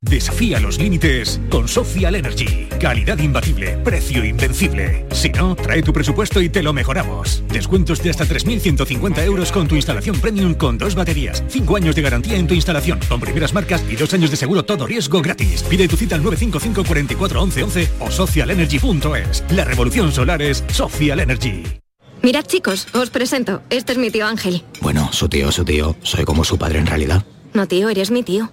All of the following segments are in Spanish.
Desafía los límites con Social Energy. Calidad imbatible, precio invencible. Si no, trae tu presupuesto y te lo mejoramos. Descuentos de hasta 3.150 euros con tu instalación premium con dos baterías. Cinco años de garantía en tu instalación, con primeras marcas y dos años de seguro todo riesgo gratis. Pide tu cita al 955 44 11 11 o socialenergy.es. La revolución solar es Social Energy. Mirad chicos, os presento. Este es mi tío Ángel. Bueno, su tío, su tío. Soy como su padre en realidad. No tío, eres mi tío.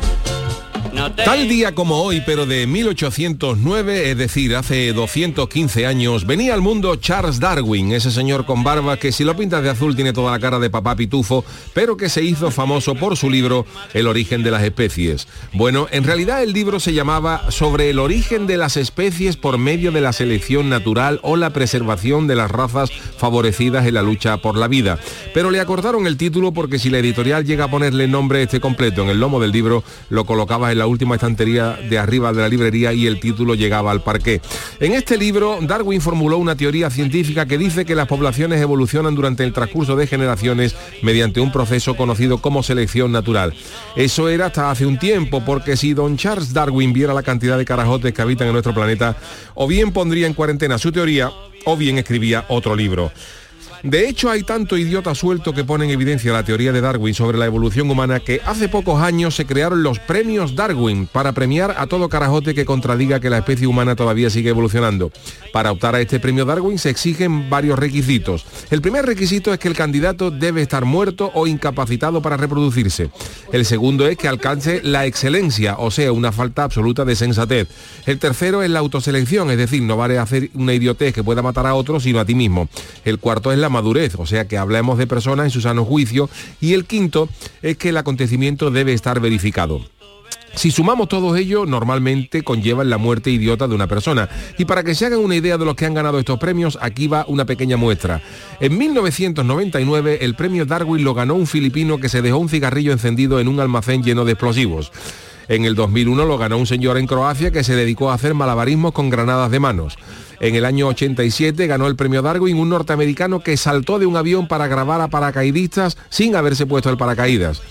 Tal día como hoy, pero de 1809, es decir, hace 215 años, venía al mundo Charles Darwin, ese señor con barba que si lo pintas de azul tiene toda la cara de papá pitufo, pero que se hizo famoso por su libro El origen de las especies. Bueno, en realidad el libro se llamaba Sobre el origen de las especies por medio de la selección natural o la preservación de las razas favorecidas en la lucha por la vida. Pero le acordaron el título porque si la editorial llega a ponerle nombre este completo en el lomo del libro, lo colocaba en la última estantería de arriba de la librería y el título llegaba al parqué. En este libro, Darwin formuló una teoría científica que dice que las poblaciones evolucionan durante el transcurso de generaciones mediante un proceso conocido como selección natural. Eso era hasta hace un tiempo, porque si don Charles Darwin viera la cantidad de carajotes que habitan en nuestro planeta, o bien pondría en cuarentena su teoría, o bien escribía otro libro. De hecho, hay tanto idiota suelto que pone en evidencia la teoría de Darwin sobre la evolución humana que hace pocos años se crearon los premios Darwin para premiar a todo carajote que contradiga que la especie humana todavía sigue evolucionando. Para optar a este premio Darwin se exigen varios requisitos. El primer requisito es que el candidato debe estar muerto o incapacitado para reproducirse. El segundo es que alcance la excelencia, o sea, una falta absoluta de sensatez. El tercero es la autoselección, es decir, no vale hacer una idiotez que pueda matar a otros, sino a ti mismo. El cuarto es la madurez, o sea que hablemos de personas en su sano juicio. Y el quinto es que el acontecimiento debe estar verificado. Si sumamos todo ello, normalmente conllevan la muerte idiota de una persona. Y para que se hagan una idea de los que han ganado estos premios, aquí va una pequeña muestra. En 1999, el premio Darwin lo ganó un filipino que se dejó un cigarrillo encendido en un almacén lleno de explosivos. En el 2001 lo ganó un señor en Croacia que se dedicó a hacer malabarismos con granadas de manos. En el año 87 ganó el premio Darwin un norteamericano que saltó de un avión para grabar a paracaidistas sin haberse puesto el paracaídas.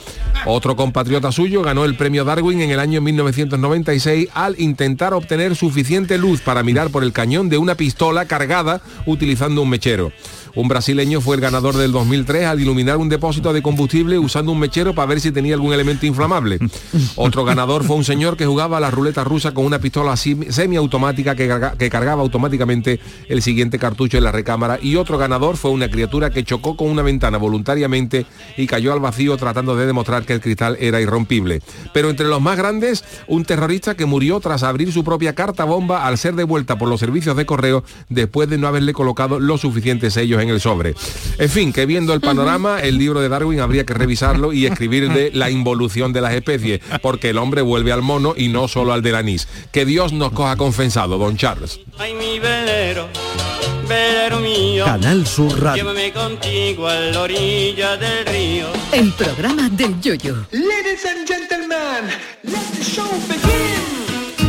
Otro compatriota suyo ganó el premio Darwin en el año 1996 al intentar obtener suficiente luz para mirar por el cañón de una pistola cargada utilizando un mechero. Un brasileño fue el ganador del 2003 al iluminar un depósito de combustible usando un mechero para ver si tenía algún elemento inflamable. Otro ganador fue un señor que jugaba a la ruleta rusa con una pistola semiautomática que, carga- que cargaba automáticamente el siguiente cartucho en la recámara. Y otro ganador fue una criatura que chocó con una ventana voluntariamente y cayó al vacío tratando de demostrar que el cristal era irrompible. Pero entre los más grandes, un terrorista que murió tras abrir su propia carta bomba al ser devuelta por los servicios de correo después de no haberle colocado los suficientes sellos en el sobre. En fin, que viendo el panorama, el libro de Darwin habría que revisarlo y escribirle la involución de las especies, porque el hombre vuelve al mono y no solo al del anís. Que Dios nos coja confensado, don Charles. Ay, mi velero, velero mío. Canal Sur Radio. Llévame contigo a la orilla del río. El programa del yoyo. Ladies and gentlemen, let the show begin.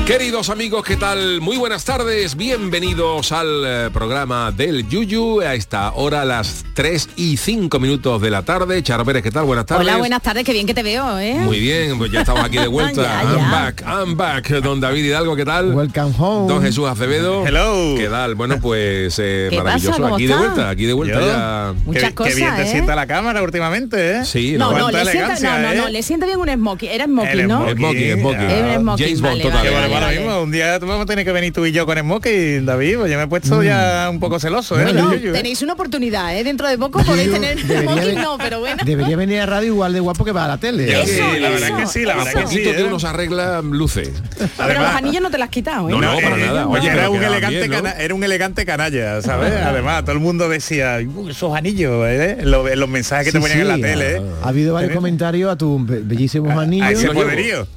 Queridos amigos, ¿qué tal? Muy buenas tardes, bienvenidos al eh, programa del Yuyu a esta hora, las 3 y 5 minutos de la tarde. Charo Pérez, ¿qué tal? Buenas tardes. Hola, buenas tardes, qué bien que te veo, ¿eh? Muy bien, pues ya estamos aquí de vuelta. Ya, I'm back, I'm back. Don David Hidalgo, ¿qué tal? Welcome home. Don Jesús Acevedo. Hello. ¿Qué tal? Bueno, pues eh, ¿Qué maravilloso. pasa? ¿Cómo aquí de vuelta, aquí de vuelta Yo. ya. Muchas qué, cosas, qué bien te ¿eh? sienta la cámara últimamente, ¿eh? Sí, No, no, Cuánta le sienta, no, no, no, le sienta bien un smoking. Era smoking, ¿no? smoking. Smoking, James Bond, vale, total. Ahora vale. mismo, un día vamos a tener que venir tú y yo con Smoking, David, pues yo me he puesto ya un poco celoso, ¿eh? ¿eh? tenéis una oportunidad, ¿eh? Dentro de poco podéis tener debería smoking, no, pero bueno. Debería venir a radio igual de guapo que va a la tele. Yo Eso, sí, la verdad eso, es que sí, la verdad A que sí. ¿eh? uno se arregla, luce. Pero los Además- anillos no te las has quitado, ¿eh? No, no, para eh, nada. Oye, era, un elegante bien, era un elegante canalla, ¿sabes? Además, todo el mundo decía, "Uh, esos anillos, ¿eh? Los, los mensajes que te Sí, ponían en la sí. tele, ¿eh? Ha habido varios Tenés- comentarios a tus be- bellísimos A anillos. ese poderío.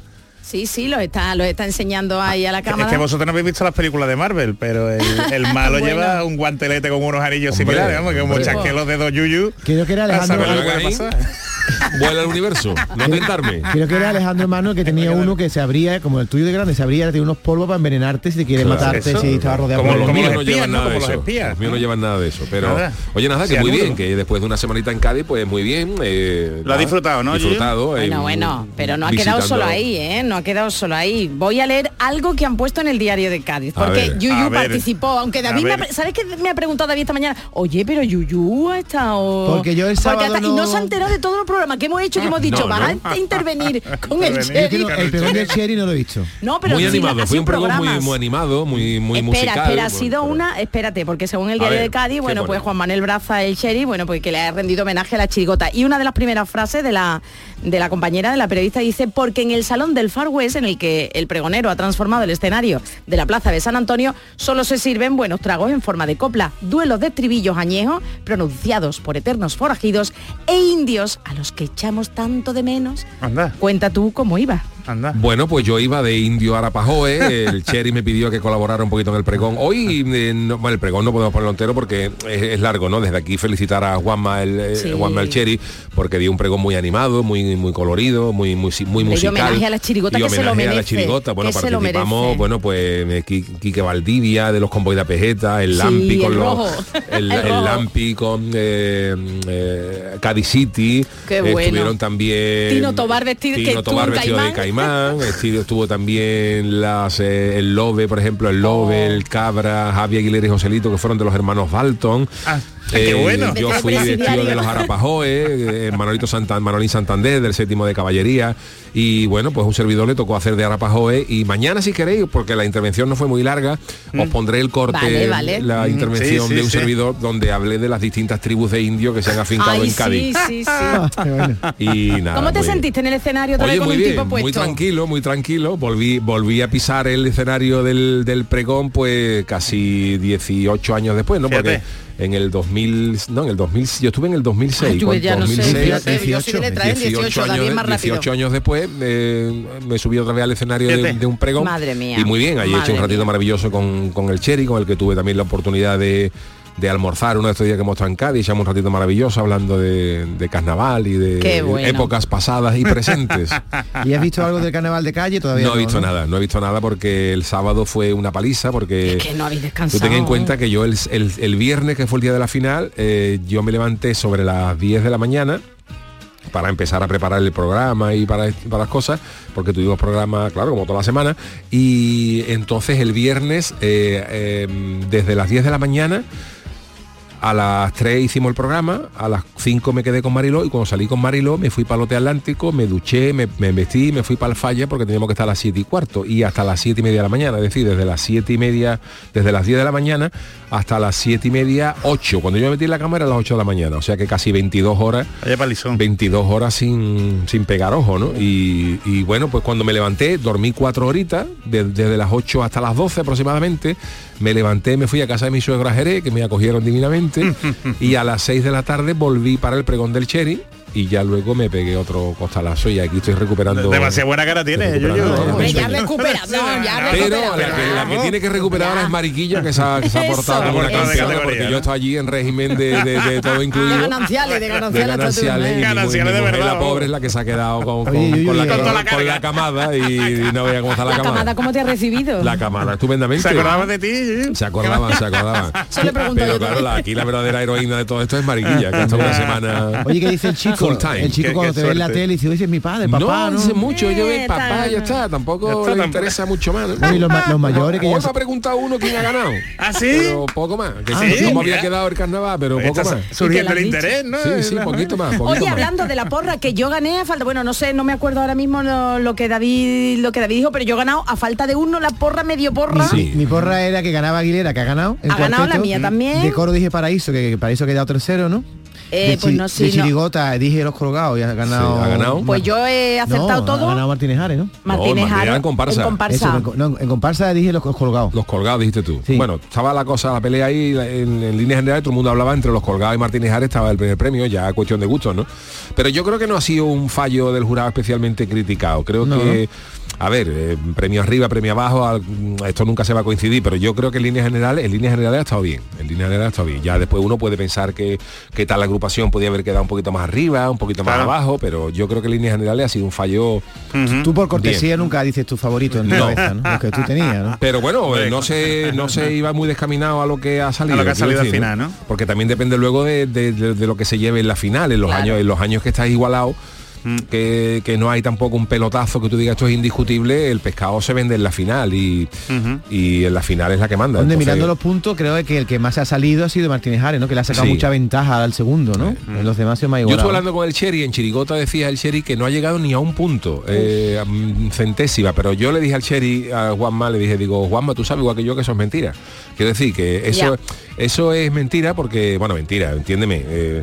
Sí, sí, los está, los está enseñando ahí a la Es cámara. que vosotros no habéis visto las películas de Marvel, pero el, el malo Bueno. lleva un guantelete con unos anillos Hombre, similares, vamos, que como chasque los dedos yuyu. Creo que era a saber Alejandro, lo. Vuela el universo, no tentarme. creo que era Alejandro Mano que tenía uno que se abría, como el tuyo de grande, se abría, tiene unos polvos para envenenarte si te quiere Claro, matarte, eso. si estaba rodeado Como por los míos no espías, llevan ¿no? nada de eso. Los míos no ¿no? llevan nada de eso. Pero, Nada. oye, nada, que muy bien, que después de una semanita en Cádiz, pues muy bien. eh, Lo ha disfrutado, ¿no? Disfrutado. Bueno, eh, bueno, pero no ha quedado visitando- solo ahí, ¿eh? No ha quedado solo ahí. Voy a leer algo que han puesto en el diario de Cádiz, porque ver. Yuyu participó, aunque David, me ¿sabes qué me ha preguntado David esta mañana? Oye, pero Yuyu ha estado... Porque yo el sábado hasta- Y no- no se ha enterado de todo el programa que hemos hecho, que hemos dicho, no. a intervenir con el quiero- el del Cherry no lo he visto. No, pero muy animado, fue sido un programa muy, programas. muy animado, muy, muy espera, musical. espera, ha sido una, espérate, porque según el diario de Cádiz, ¿qué bueno, pues Juan Manuel Braza, el sheriff, bueno, pues que le ha rendido homenaje a la chirigota. Y una de las primeras frases de la, de la compañera, de la periodista, dice, porque en el salón del Far West, en el que el pregonero ha transformado el escenario de la plaza de San Antonio, solo se sirven buenos tragos en forma de copla, duelos de estribillos añejos, pronunciados por eternos forajidos e indios a los que echamos tanto de menos. Anda, Cuenta tú cómo iba. Anda. Bueno, pues yo iba de indio Arapajoe, el Cherry me pidió que colaborara un poquito en el pregón. Hoy, eh, no- bueno, el pregón no podemos ponerlo entero porque es, es largo, ¿no? Desde aquí felicitar a Juanma el, eh, Sí. Juanma el Cherry, porque dio un pregón muy animado, muy muy colorido, muy muy, muy Hombre, y musical. homenaje a la chirigota Y que se lo homenaje a la chirigota. Bueno, que se lo participamos, merece. bueno, pues eh, Qui- Quique Valdivia, de los convoy de Pejeta, el Sí, Lampi con el los... rojo. El, El el rojo. Lampi con eh, eh, Cádiz City. Qué bueno. Estuvieron también... Tino Tobar Tino vestido de Caimán. Estuvo también las, eh, el Lobe, por ejemplo, el Lobe, Oh. el Cabra, Javier Aguilera y Joselito, que fueron de los hermanos Dalton. Ah, qué bueno. Yo fui vestido de los Arapajoes, eh, Manolito Santan, Manolín Santander, del séptimo de caballería. Y bueno, pues un servidor le tocó hacer de Arapajoe. Y mañana, si queréis, porque la intervención no fue muy larga, os pondré el corte, Vale, vale. la Mm, intervención sí, sí, de un sí. servidor donde hablé de las distintas tribus de indios que se han afincado Ay, en sí, Cádiz. sí, sí. Qué bueno. Y nada, ¿Cómo te pues- sentiste en el escenario Oye, muy un bien, tipo puesto? muy tranquilo, muy tranquilo. Volví, volví a pisar el escenario del, del pregón, pues casi 18 años después, ¿no? Porque en el 2000, no, en el 2000, yo estuve en el 2006. Ay, yo cuando- ya no sé, 2006, fíjate, yo soy de letra, ¿eh? 18, años, también más rápido. 18 años después eh, me subí otra vez al escenario de, de un pregón. Madre mía. Y muy bien, ahí he hecho un ratito mía. maravilloso con, con el Cherry, con el que tuve también la oportunidad de de almorzar uno de estos días que hemos estado en Cádiz, echamos un ratito maravilloso hablando de, de carnaval y de bueno. épocas pasadas y presentes. ¿Y has visto algo del carnaval de calle? Todavía No no, he visto nada, no he visto nada porque el sábado fue una paliza, porque Es que no habéis tú descansado. ten en cuenta que yo el, el- el viernes, que fue el día de la final, eh, yo me levanté sobre las 10 de la mañana para empezar a preparar el programa y para, para las cosas, porque tuvimos programa, claro, como toda la semana, y entonces el viernes, eh, eh, desde las 10 de la mañana, A las 3 hicimos el programa, a las 5 me quedé con Mariló y cuando salí con Mariló me fui para el Hotel Atlántico, me duché, me, me vestí, me fui para el falla porque teníamos que estar a las 7 y cuarto y hasta las 7 y media de la mañana, es decir, desde las 7 y media, desde las 10 de la mañana hasta las 7 y media, 8. Cuando yo me metí en la cámara a las 8 de la mañana, o sea que casi 22 horas. 22 horas sin, sin pegar ojo, ¿no? Y, y bueno, pues cuando me levanté, dormí cuatro horitas, de- desde las 8 hasta las 12 aproximadamente, me levanté, me fui a casa de mi suegro a Jerez, que me acogieron divinamente, y a las 6 de la tarde volví para el pregón del Cherry, y ya luego me pegué otro costalazo y aquí estoy recuperando. Demasiada buena cara tienes, recuperado, ya Pero la que, la que tiene que recuperar ahora es Mariquilla, que se ha, que se ha Eso. portado como una Eso. campeona, De porque yo estoy allí en régimen de, de- de todo incluido. De gananciales, de de gananciales. tú, y mi, Gananciales mi de mujer, verdad, la pobre es la que se ha quedado con, con- Oye, Yuyu, con la, con- la con la camada y, no veía cómo está la, La camada. camada, ¿cómo te ha recibido? La camada, estupendamente. ¿Se acordaban de ti? Se acordaban, se acordaban. Pero yo claro, la- aquí la verdadera heroína de todo esto es Mariquilla, que ha estado una semana Oye, ¿qué dice el chico? Full time. El chico Qué- cuando qué te ve en la tele dice, oye, es mi padre, papá, no, ¿no? dice mucho, yo de papá, ya está, tampoco Ya está, le tampoco. interesa mucho más. ¿no? Bueno, y los, ma- los mayores que Hoy ya... me ha preguntado uno quién ha ganado. ¿Ah, sí? Pero poco más. Que Ah, sí, sí, cómo había quedado el carnaval, pero poco Está más. surgiendo ¿Y el interés, ¿no? Sí, sí, poquito más, poquito Oye, más. hablando de la porra, que yo gané a falta, bueno, no sé, no me acuerdo ahora mismo lo, lo que David lo que David dijo, pero yo he ganado a falta de uno la porra, medio porra. Sí. Mi porra era que ganaba Aguilera, que ha ganado. Ha ganado la mía también. De coro dije Paraíso, que, que Paraíso ha quedado tercero, ¿no? Eh, de, pues no, sí, de no. Chirigota dije Los Colgados y ha ganado... Sí, ha ganado. Pues yo he acertado No, todo. ha ganado Martínez Ares, ¿no? Martínez en comparsa. En comparsa. Eso, en, co- no, en comparsa dije Los Colgados. Los colgados, dijiste tú. Sí. Bueno, estaba la cosa, la pelea ahí, en, en líneas generales todo el mundo hablaba entre los colgados y Martínez Ares, estaba el primer premio, ya cuestión de gustos, ¿no? Pero yo creo que no ha sido un fallo del jurado especialmente criticado. Creo No, que, a ver, eh, premio arriba, premio abajo, al- esto nunca se va a coincidir, pero yo creo que en líneas generales, en líneas generales ha estado bien. En líneas generales ha estado bien. Ya después uno puede pensar que, que tal agrupación podía haber quedado un poquito más arriba, un poquito más Claro. abajo, pero yo creo que en líneas generales ha sido un fallo. Tú por cortesía Bien. nunca dices tu favorito en No. cabeza, ¿no? Lo que tú tenías, ¿no? Pero bueno, eh, no se, no se iba muy descaminado a lo que ha salido. A lo que ha salido al decir, final, ¿no? Porque también depende luego de, de- de- de lo que se lleve en la final, en los años, en los años que estás igualado. Mm. Que, que no hay tampoco un pelotazo que tú digas esto es indiscutible, el pescado se vende en la final y, y en la final es la que manda. Donde Entonces, mirando los puntos, creo que el que más se ha salido ha sido Martínez Ares, ¿no? Que le ha sacado Sí. mucha ventaja al segundo, ¿no? En los demás se me ha Yo igualado. estuve hablando con el Cherry, en Chirigota decía el Cherry que no ha llegado ni a un punto, eh, centésima, pero yo le dije al Cherry, a Juanma, le dije, digo, Juanma, tú sabes igual que yo que eso es mentira. Quiero decir que eso, eso es mentira porque, bueno, mentira, entiéndeme. eh.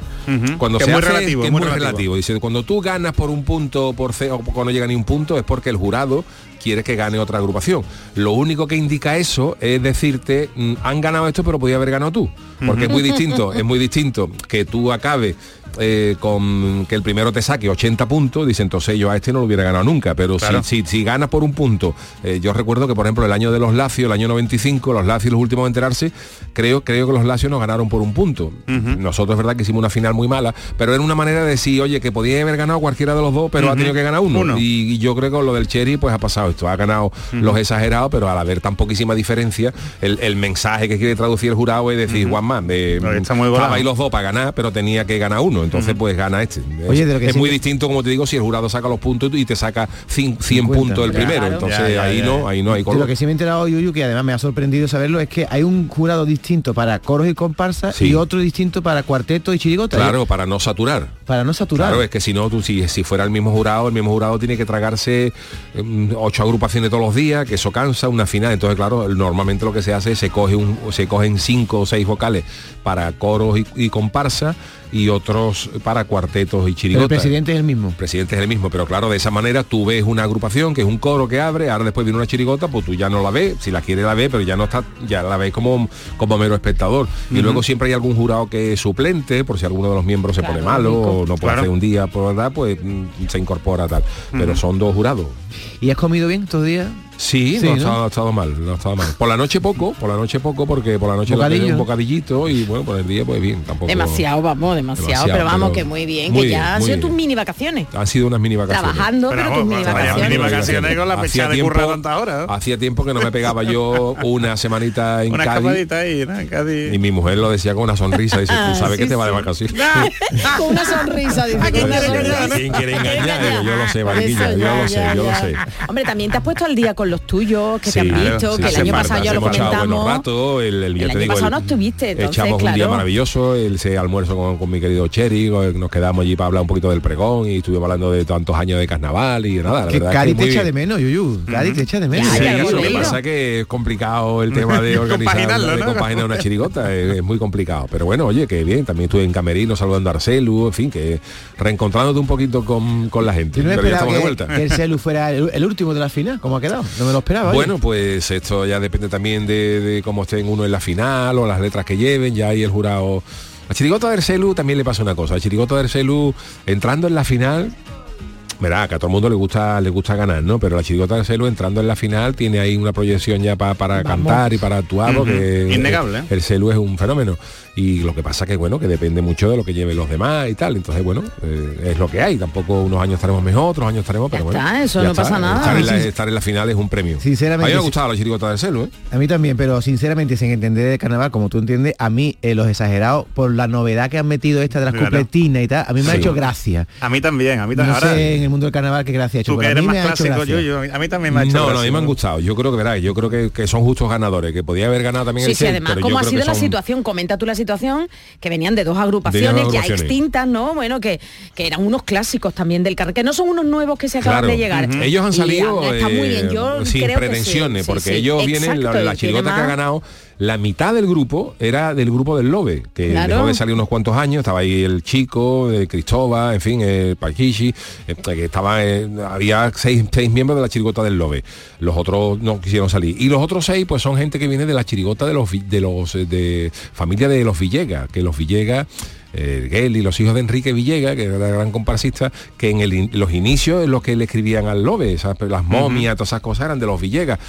Cuando Que se es muy hace, relativo, que es muy relativo. Dice, cuando tú ganas por un punto, por cero, o cuando no llega ni un punto, es porque el jurado quiere que gane otra agrupación. Lo único que indica eso es decirte, mm, han ganado esto, pero podía haber ganado tú. Porque es muy distinto, es muy distinto que tú acabes eh, con que el primero te saque 80 puntos, dice entonces yo a este no lo hubiera ganado nunca, pero si- Claro. si, si, ganas por un punto, eh, yo recuerdo que por ejemplo el año de los Lacios, el año 95, los Lacios los últimos a enterarse, creo, creo que los Lacios nos ganaron por un punto. Nosotros es verdad que hicimos una final muy mala, pero era una manera de decir, oye, que podía haber ganado cualquiera de los dos, pero ha tenido que ganar uno. Uno. Y, y yo creo que con lo del Cherry pues ha pasado esto, ha ganado los exagerados, pero al haber tan poquísima diferencia, el, el mensaje que quiere traducir el jurado es decir, está muy volado. estabais los dos para ganar, pero tenía que ganar uno, entonces pues gana este. Oye, es de lo que es sí muy que- distinto, como te digo, si el jurado saca los puntos y te saca cin- 100 50. puntos el primero, claro. entonces Ya, ya, ahí ya, no, ahí no hay De color. lo que sí me he enterado, Yuyu, que además me ha sorprendido saberlo, es que hay un jurado distinto para coros y comparsas Sí. y otro distinto para cuarteto y chirigota. Claro, para no saturar. Para no saturar. Claro, es que si no, tú, si, si fuera el mismo jurado, el mismo jurado tiene que tragarse mm, ocho agrupaciones todos los días, que eso cansa, una final. Entonces, claro, normalmente lo que se hace es se coge un, se cogen cinco o seis vocales para coros y, y comparsa y otros para cuartetos y Pero el chirigotas. presidente es el mismo. El presidente es el mismo, pero claro, de esa manera tú ves una agrupación que es un coro que abre, ahora después viene una chirigota, pues tú ya no la ves, si la quiere la ves, pero ya no está, ya la ves como, como mero espectador. Y luego siempre hay algún jurado que es suplente, por si alguno de los miembros se pone malo o no puede Claro. hacer un día por verdad, pues mm, se incorpora tal. Pero son dos jurados. ¿Y has comido bien estos días? Sí, Sí, no, ha ¿no? estado, no ha estado mal, no ha estado mal. Por la noche poco, por la noche poco, porque por la noche lo Bocadillo. tenía un bocadillito y bueno, por el día pues bien, tampoco. Demasiado, vamos, demasiado, Demasiado, pero vamos, pero que muy bien, muy que bien, ya han sido bien. tus mini vacaciones. Han sido unas mini vacaciones. Trabajando, pero, Pero tus mini vacaciones. mini vacaciones con la Hacía pechada de tiempo- currar tanta hora. ¿no? Hacía tiempo que no me pegaba yo una semanita en Una Cádiz. ahí, ¿no? En Cádiz. Y mi mujer lo decía con una sonrisa, dice, Ah, tú sabes sí, que te va de vacaciones. Con una sonrisa, dice. ¿A quién quiere engañar, yo lo sé, Mariquilla, yo lo sé, yo lo sé. Hombre, también te has puesto al día con los tuyos, que Sí, te han claro, visto, sí, que el año pasado ya lo comentamos. ratos, el, el, El te año digo, pasado el- no estuviste, entonces, echamos un día claro. maravilloso, el, ese almuerzo con, con mi querido Cheri, nos quedamos allí para hablar un poquito del pregón y estuvimos hablando de tantos años de carnaval y nada, la Que verdad Cádiz es te que muy echa de bien. menos, Yuyu. Cádiz te echa de menos. Sí, lo que pasa es que es complicado el tema de organizar Compaginarlo, de ¿no? compaginar una chirigota, es, es muy complicado. Pero bueno, oye, que bien, también estuve en Camerino saludando a Arcelu, en fin, que reencontrándote un poquito con, con la gente. Yo no Pero ya esperaba estamos de vuelta. que el Celu fuera el, el último de la final. ¿Cómo ha quedado? No me lo esperaba. Bueno, pues esto ya depende también de, de cómo estén uno en la final o las letras que lleven, ya ahí el jurado... A Chirigota del Celu también le pasa una cosa, a Chirigota del Celu entrando en la final, verá, que a todo el mundo le gusta le gusta ganar, ¿no? Pero la Chirigota del Celu entrando en la final tiene ahí una proyección ya pa- para cantar y para actuar, porque Innegable, ¿eh? el Celu es un fenómeno. Y lo que pasa que bueno, que depende mucho de lo que lleven los demás y tal. Entonces, bueno, eh, es lo que hay. Tampoco unos años estaremos mejor, otros años estaremos, pero bueno. está, eso ya no pasa nada. Estar en, la, estar en la final es un premio. Sinceramente, A mí me ha gustado la Chirigota del Celu, ¿eh? A mí también, pero sinceramente, sin entender de carnaval, como tú entiendes, a mí eh, los exagerados, por la novedad que han metido esta de las Claro. cupletinas y tal, a mí me ha hecho gracia. A mí también, a mí también. Ahora, sé en el mundo del carnaval qué gracia ha hecho, tú que eres mí más clásico, yo, yo- a mí también me ha hecho No, no, a mí me han gustado. Yo creo que verá, yo creo que, que son justos ganadores, que podía haber ganado también Sí, el sí, además, pero ¿cómo ha sido la son- situación? Comenta tú la situación, que venían de dos agrupaciones De dos ya agrupaciones. extintas, ¿no? Bueno, que, que eran unos clásicos también del carnaval, que no son unos nuevos que se acaban Claro. de llegar. Ellos han Y salido está muy eh, bien, yo sin creo que sí, pretensiones, sí, porque sí. ellos vienen, la, la chirigota que ha ganado, la mitad del grupo era del grupo del Lobe, que Claro. el Lobe salió unos cuantos años, estaba ahí el chico, eh, Cristóbal, en fin, eh, Paquishi, eh, que estaba, había seis, seis miembros de la chirigota del Lobe. Los otros no quisieron salir. Y los otros seis, pues son gente que viene de la chirigota de los de los de familia de los Villegas, que los Villegas eh, Geli, los hijos de Enrique Villega, que era el gran comparsista, que en el in- los inicios es lo que le escribían al Lobe, esas- las momias, todas esas cosas eran de los Villegas.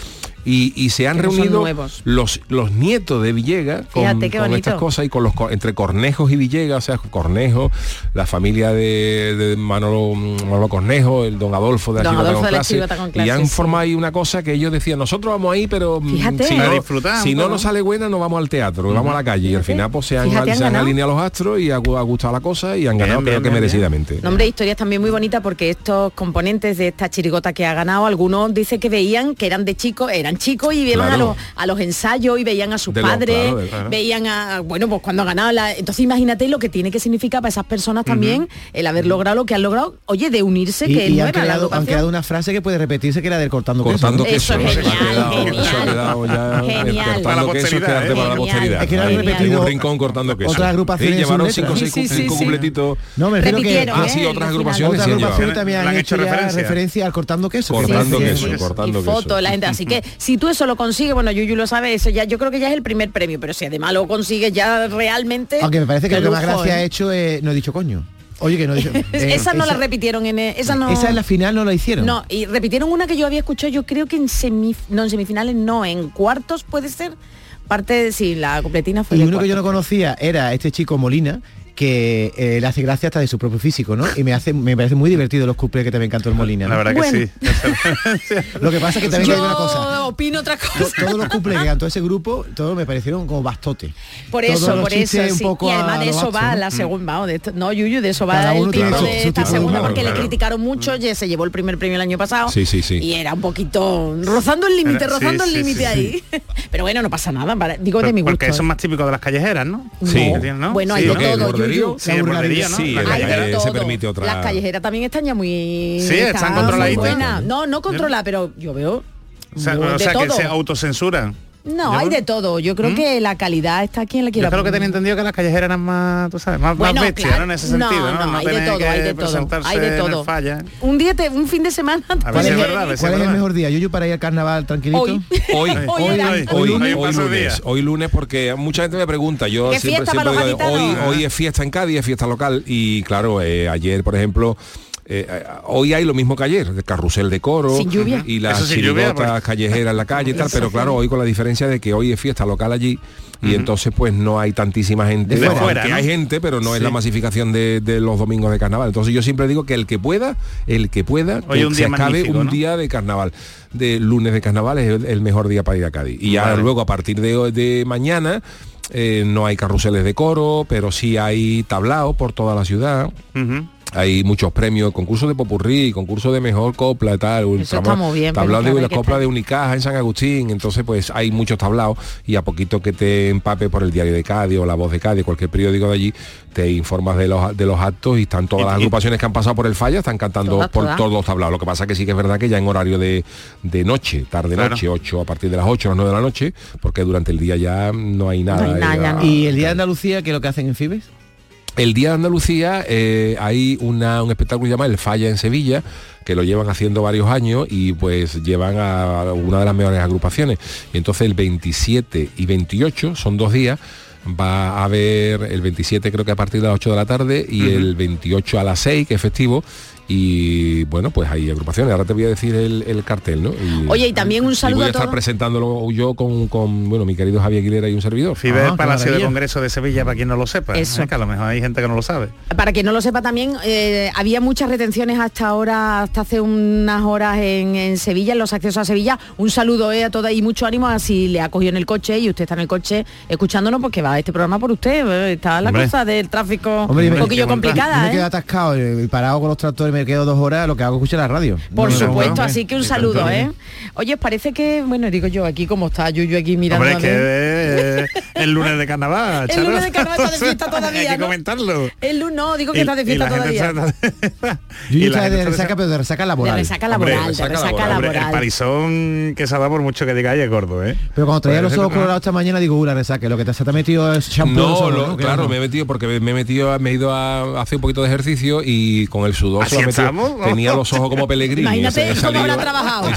Y, y se han Que no reunido los, los nietos de Villegas con, Fíjate qué con bonito. estas cosas y con los entre Cornejos y Villegas, o sea, Cornejo, la familia de, de Manolo, Manolo Cornejo, el don Adolfo de la Adolfo con de la clase, y han sí. formado ahí una cosa que ellos decían, nosotros vamos ahí, pero mm, Fíjate. si, no, disfrutar si no nos sale buena nos vamos al teatro, vamos a la calle y al final pues se han, Fíjate, se han alineado los astros y ha, gu- ha gustado la cosa y han ganado bien, creo que bien, bien. merecidamente. Nombre de historias también muy bonita porque estos componentes de esta chirigota que ha ganado, algunos dice que veían que eran de chicos, eran chicos y iban a, los, a los ensayos y veían a sus De padres, claro, de- claro. veían a, bueno, pues cuando ganaba la... Entonces imagínate lo que tiene que significar para esas personas también el haber logrado lo que han logrado, oye, de unirse, Y, que es y han, la creado, han creado una frase que puede repetirse que era del cortando, Cortando queso. queso. Eso es ¿no? genial, ha quedado- genial. eso ha quedado ya Genial. cortando Para la queso, posteridad, ¿eh? para la Genial. posteridad. Es que lo han Ahí, repetido en un rincón cortando queso. otras agrupaciones Sí, llevaron cinco, letra. seis, Sí, sí, cinco sí, sí. completitos. No, me refiero que Ah, ¿eh? sí, otras agrupaciones otras también han hecho referencia. al cortando queso. Cortando Que- queso, que- cortando queso. fotos, la gente. Así que si tú eso lo consigues, bueno, Yuyu lo sabe, eso ya yo creo que ya es el primer premio, pero si además lo consigues ya realmente. Aunque me parece que lo que más gracia ¿eh? ha hecho es no he dicho coño. Oye, que no he dicho. eh, esa no la repitieron en e- esa no. Esa en la final no la hicieron. No, y repitieron una que yo había escuchado, yo creo que en semif no en semifinales, no, en cuartos puede ser. Parte de sí, la completina fue Y uno que yo no conocía era este chico Molina, que eh, le hace gracia hasta de su propio físico, ¿no? Y me hace me parece muy divertido los cuplés que también cantó el Molina. La ¿no? verdad Bueno. que sí. Lo que pasa es que también Yo hay una cosa. opino otra To- cosa. Todos los cuplés que cantó ese grupo, todos me parecieron como bastote. Por Todos eso, los por eso. sí. poco Y además de eso va ¿no? la segunda, vamos, de esto- no, Yuyu, de eso va Cada el tipo su- de su esta de segunda, porque le criticaron mucho, ya se llevó el primer premio el año pasado. Sí, sí, sí. Y era un poquito rozando el límite, rozando el límite sí, ahí. Pero bueno, no pasa nada, para- digo de mi gusto. Porque eso es más típico de las callejeras, ¿no? Sí. ¿no? Bueno, hay ¿no? de ¿Qué? ¿El todo, Yuyu. Sí, el bordería, ¿no? Sí, La se permite otra- Las callejeras también están ya muy... Sí, están controladitas. buenas. No, no controladas, pero yo veo O sea, de o sea, que se autocensuran. No, Yo hay creo- de todo. Yo creo que la calidad está aquí en la Yo creo que tenía entendido que las callejeras eran más, tú sabes, más, Bueno, más bestias, claro. ¿no? En ese sentido, ¿no? No, hay de todo, que hay de todo. presentarse Hay de todo. falla. Un día, te- un fin de semana. A ver ¿Cuál si es, verdad, cuál es es el mejor día? Yuyu para ir al carnaval tranquilito. Hoy. Hoy, Hoy hoy, Hoy, Hoy hoy paso lunes, día. hoy lunes porque mucha gente me pregunta, yo ¿Qué siempre, siempre digo, hoy es fiesta en Cádiz, es fiesta local y claro, eh, ayer por ejemplo, eh, hoy hay lo mismo que ayer, de carrusel de coro Sin lluvia. y las chirigotas pues. callejeras en la calle y tal, pero claro, hoy con la diferencia de que hoy es fiesta local allí y entonces pues no hay tantísima gente, De fuera, ¿no? hay gente, pero no es la masificación de, de los domingos de carnaval. Entonces yo siempre digo que el que pueda, el que pueda, Hoy que un se día acabe un ¿no? día de carnaval, de lunes de carnaval es el, el mejor día para ir a Cádiz. Y ya luego a partir de, de mañana eh, no hay carruseles de coro, pero sí hay tablao por toda la ciudad. Hay muchos premios, concursos de popurrí, concursos de mejor copla y tal. Eso está muy bien, de claro, la copla de Unicaja en San Agustín, entonces pues hay muchos tablaos y a poquito que te empape por el diario de Cádiz o la voz de Cádiz, cualquier periódico de allí, te informas de los, de los actos y están todas las agrupaciones que han pasado por el falla, están cantando Todas, por todas. todos los tablaos. Lo que pasa que sí que es verdad que ya en horario de, de noche, tarde Claro. noche, 8 a partir de las 8 o las 9 de la noche, porque durante el día ya no hay nada. eh, ¿Y el Día de Andalucía qué es lo que hacen en Fibes? El Día de Andalucía eh, hay una- un espectáculo llamado El Falla en Sevilla, que lo llevan haciendo varios años y pues llevan a una de las mejores agrupaciones. Y entonces el 27 y 28 son dos días. Va a haber el 27 creo que a partir de las 8 de la tarde y el 28 a las 6, que es festivo. Y bueno, pues hay agrupaciones. Ahora te voy a decir el, el cartel, ¿no? Y- Oye, y también un y saludo voy a a estar todos. presentándolo yo con, con, bueno, mi querido Javier Aguilera y un servidor. FIBE Ah, Palacio de Congreso de Sevilla, para quien no lo sepa. Eso. ¿eh? Que a lo mejor hay gente que no lo sabe. Para quien no lo sepa también, eh, había muchas retenciones hasta ahora, hasta hace unas horas en, en Sevilla, en los accesos a Sevilla. Un saludo eh, a todas y mucho ánimo a si le ha cogido en el coche y usted está en el coche escuchándonos porque va este programa por usted. eh, Está la Hombre. cosa del tráfico Hombre, un poquillo complicada. me quedo ¿eh? atascado eh, y parado con los tractores me quedo dos horas, lo que hago es escuchar la radio. Por No, no, supuesto, no, así que un saludo, ¿eh? Oye, ¿os parece que, bueno, digo yo aquí cómo está Yuyu aquí mirando Hombre, a mí? que eh, el lunes de carnaval. El lunes de carnaval está de fiesta todavía, Hay que ¿no? comentarlo. El lunes no, digo que Y- está de y fiesta la gente todavía. está- y la de resaca, pero de resaca laboral. De resaca laboral, de resaca Hombre, laboral. el parizón que se ha dado por mucho que diga es gordo, ¿eh? Pero cuando traía Pues los ojos colorados esta mañana digo, la resaca, lo que te, se te ha metido es los No, claro, no. me he metido porque me he metido, me he ido a hacer un poquito de ejercicio y con el sudor tenía los ojos como Pellegrini. Imagínate cómo habrá trabajado.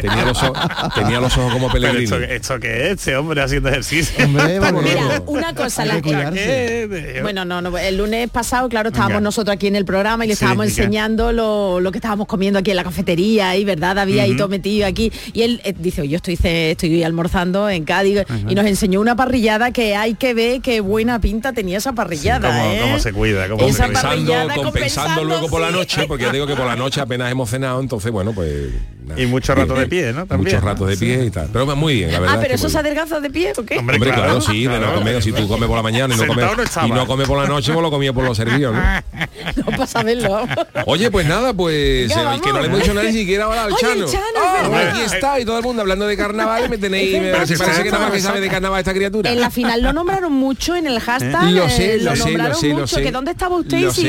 tenía, los ojos, tenía los ojos como Pellegrini. esto, esto que es este hombre haciendo ejercicio. Hombre, Mira, una cosa, la-. ¿Qué? Bueno, no, no, el lunes pasado, claro, estábamos Venga. nosotros aquí en el programa y le Sí, estábamos enseñando lo, lo que estábamos comiendo aquí en la cafetería y verdad, David ahí Ujú. todo metido aquí. Y él eh, dice, yo estoy, estoy almorzando en Cádiz y nos enseñó una parrillada que hay que ver qué buena pinta tenía esa parrillada. cómo, ¿eh? cómo se cuida, cómo Esa compensando, compensando luego por la sí. noche, porque ya digo que por la noche apenas hemos cenado, entonces bueno, pues... Y mucho rato de pie, ¿no? También, Muchos ¿no? ratos de pie y tal. Pero muy bien, la verdad. Ah, es pero que eso se adelgaza de pie, ¿o qué? Hombre, Hombre, claro, claro, sí, de no claro. comer, si tú comes por la mañana y no comes, no y no comes por la noche, pues lo comía por los servicios, ¿no? No para saberlo. Oye, pues nada, pues Venga, el que no le hemos dicho nada ni siquiera ahora al Oye, el Chano. Chano, es Ah, verdad. aquí está y todo el mundo hablando de carnaval y me tenéis, Es me parece, parece que nada más que sabe de carnaval esta criatura. En la final lo nombraron mucho en el hashtag. Lo sé, eh, lo sé, lo nombraron sé, lo mucho. sé. Que dónde estaba usted Lo y si,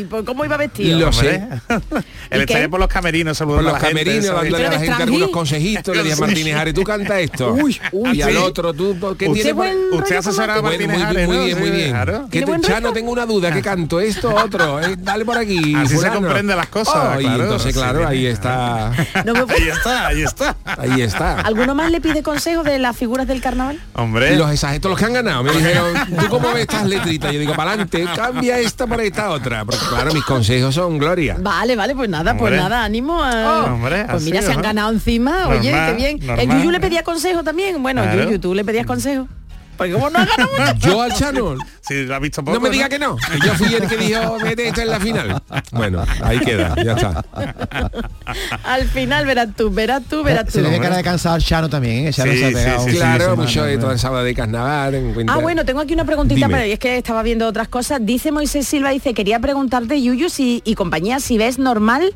y por cómo iba vestido. Lo sé. Hombre. Él ¿Y está qué? ahí por los camerinos Por saludando los a la gente, camerinos, ¿sabes? dándole a la gente de algunos consejitos, le dije a Martínez Ares, tú canta esto. Uy, uy, y al sí. otro, tú, ¿qué Usted tiene por- buen Usted asesora a Martínez muy, Ares, muy ¿no? bien, muy bien. claro. ¿Qué ¿Tiene te- buen Chano, tengo una duda, ¿qué canto? Esto, otro. eh, dale por aquí. Así se comprende las cosas, Oh, y entonces, claro, sí. ahí está. No me- Ahí está, ahí está. Ahí está. ¿Alguno más le pide consejos de las figuras del carnaval? Hombre. Los exagetos los que han ganado me dijeron, ¿tú cómo ves estas letritas? Yo digo, para adelante, cambia esta para esta otra. Porque claro, mis consejos son gloria. Vale, vale, pues nada, pues nada, ánimo a... Oh, hombre, pues mira, se han ganado encima, oye, qué bien. El. Yuyu le pedía consejo también. Bueno, Claro. Yuyu, tú le pedías consejo. Porque como no ha ganado mucho. Yo al Chano, Si lo ha visto poco, no me diga que no, yo fui el que dijo, mete esto en la final. Bueno, ahí queda, ya está. Al final verás tú, verás tú, verás tú. Se le ve cara de cansado al Chano también, ¿eh? Chano Sí, se ha sí, pegado sí, un fin de Claro, mucho de todo el sábado de carnaval. en Ah, bueno, tengo aquí una preguntita, Dime. pero es que estaba viendo otras cosas. Dice Moisés Silva, dice, quería preguntarte, Yuyu, si, y compañía, si ves normal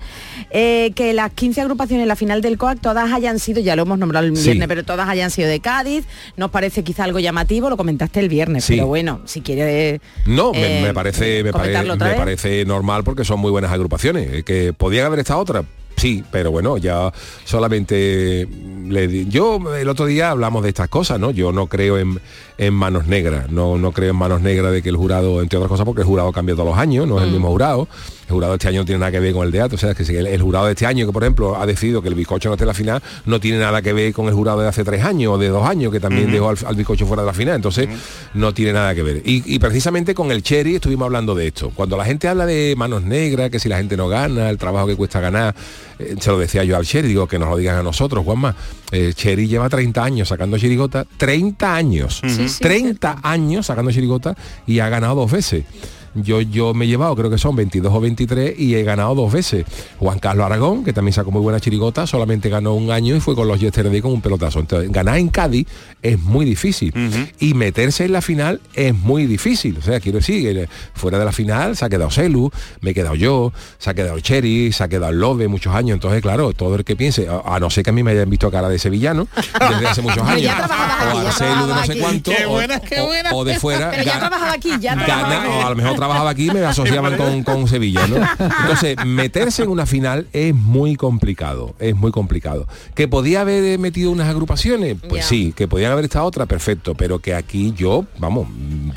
eh, que las 15 agrupaciones en la final del COAC todas hayan sido, ya lo hemos nombrado el Sí. viernes, pero todas hayan sido de Cádiz. Nos parece quizá algo llamativo, lo comentaste el viernes, Sí. pero bueno, si quiere... No, me, eh, me parece, me, pare- parece normal porque son muy buenas agrupaciones. eh, Que podían haber estado otras, sí, pero bueno, ya solamente le di- yo el otro día hablamos de estas cosas, ¿no? Yo no creo en, en manos negras, no, no creo en manos negras de que el jurado, entre otras cosas, porque el jurado cambia todos los años, no es el Mm. mismo jurado. El jurado de este año no tiene nada que ver con el de antes. O sea, que si el, el jurado de este año, que por ejemplo ha decidido que el bizcocho no esté en la final, no tiene nada que ver con el jurado de hace tres años o de dos años, que también dejó al, al bizcocho fuera de la final. Entonces, no tiene nada que ver. Y, y precisamente con el Cherry estuvimos hablando de esto. Cuando la gente habla de manos negras, que si la gente no gana, el trabajo que cuesta ganar, eh, se lo decía yo al Cherry, digo que nos lo digan a nosotros, Juanma. Eh, Cherry lleva 30 años sacando chirigota, 30 años. 30 años sacando chirigota y ha ganado dos veces. Yo, yo me he llevado, creo que son 22 o 23 y he ganado dos veces. Juan Carlos Aragón, que también sacó muy buena chirigota, solamente ganó un año y fue con los Yesterday con un pelotazo. Entonces, ganar en Cádiz es muy difícil. Y meterse en la final es muy difícil. O sea, quiero decir, fuera de la final se ha quedado Celu, me he quedado yo, se ha quedado Cherry, se ha quedado Love muchos años. Entonces, claro, todo el que piense, a, a no ser que a mí me hayan visto cara de sevillano desde hace muchos años, o Arcelu de no sé cuánto, o- buena, qué o- buena. o de fuera, Pero ya ga- trabajaba aquí, ya trabajaba gana- aquí. o a lo mejor trabajaba aquí me asociaban con, con Sevilla, ¿no? Entonces, meterse en una final es muy complicado, es muy complicado. ¿Que podía haber metido unas agrupaciones? Pues sí, que podían haber estado otras, perfecto, pero que aquí yo, vamos,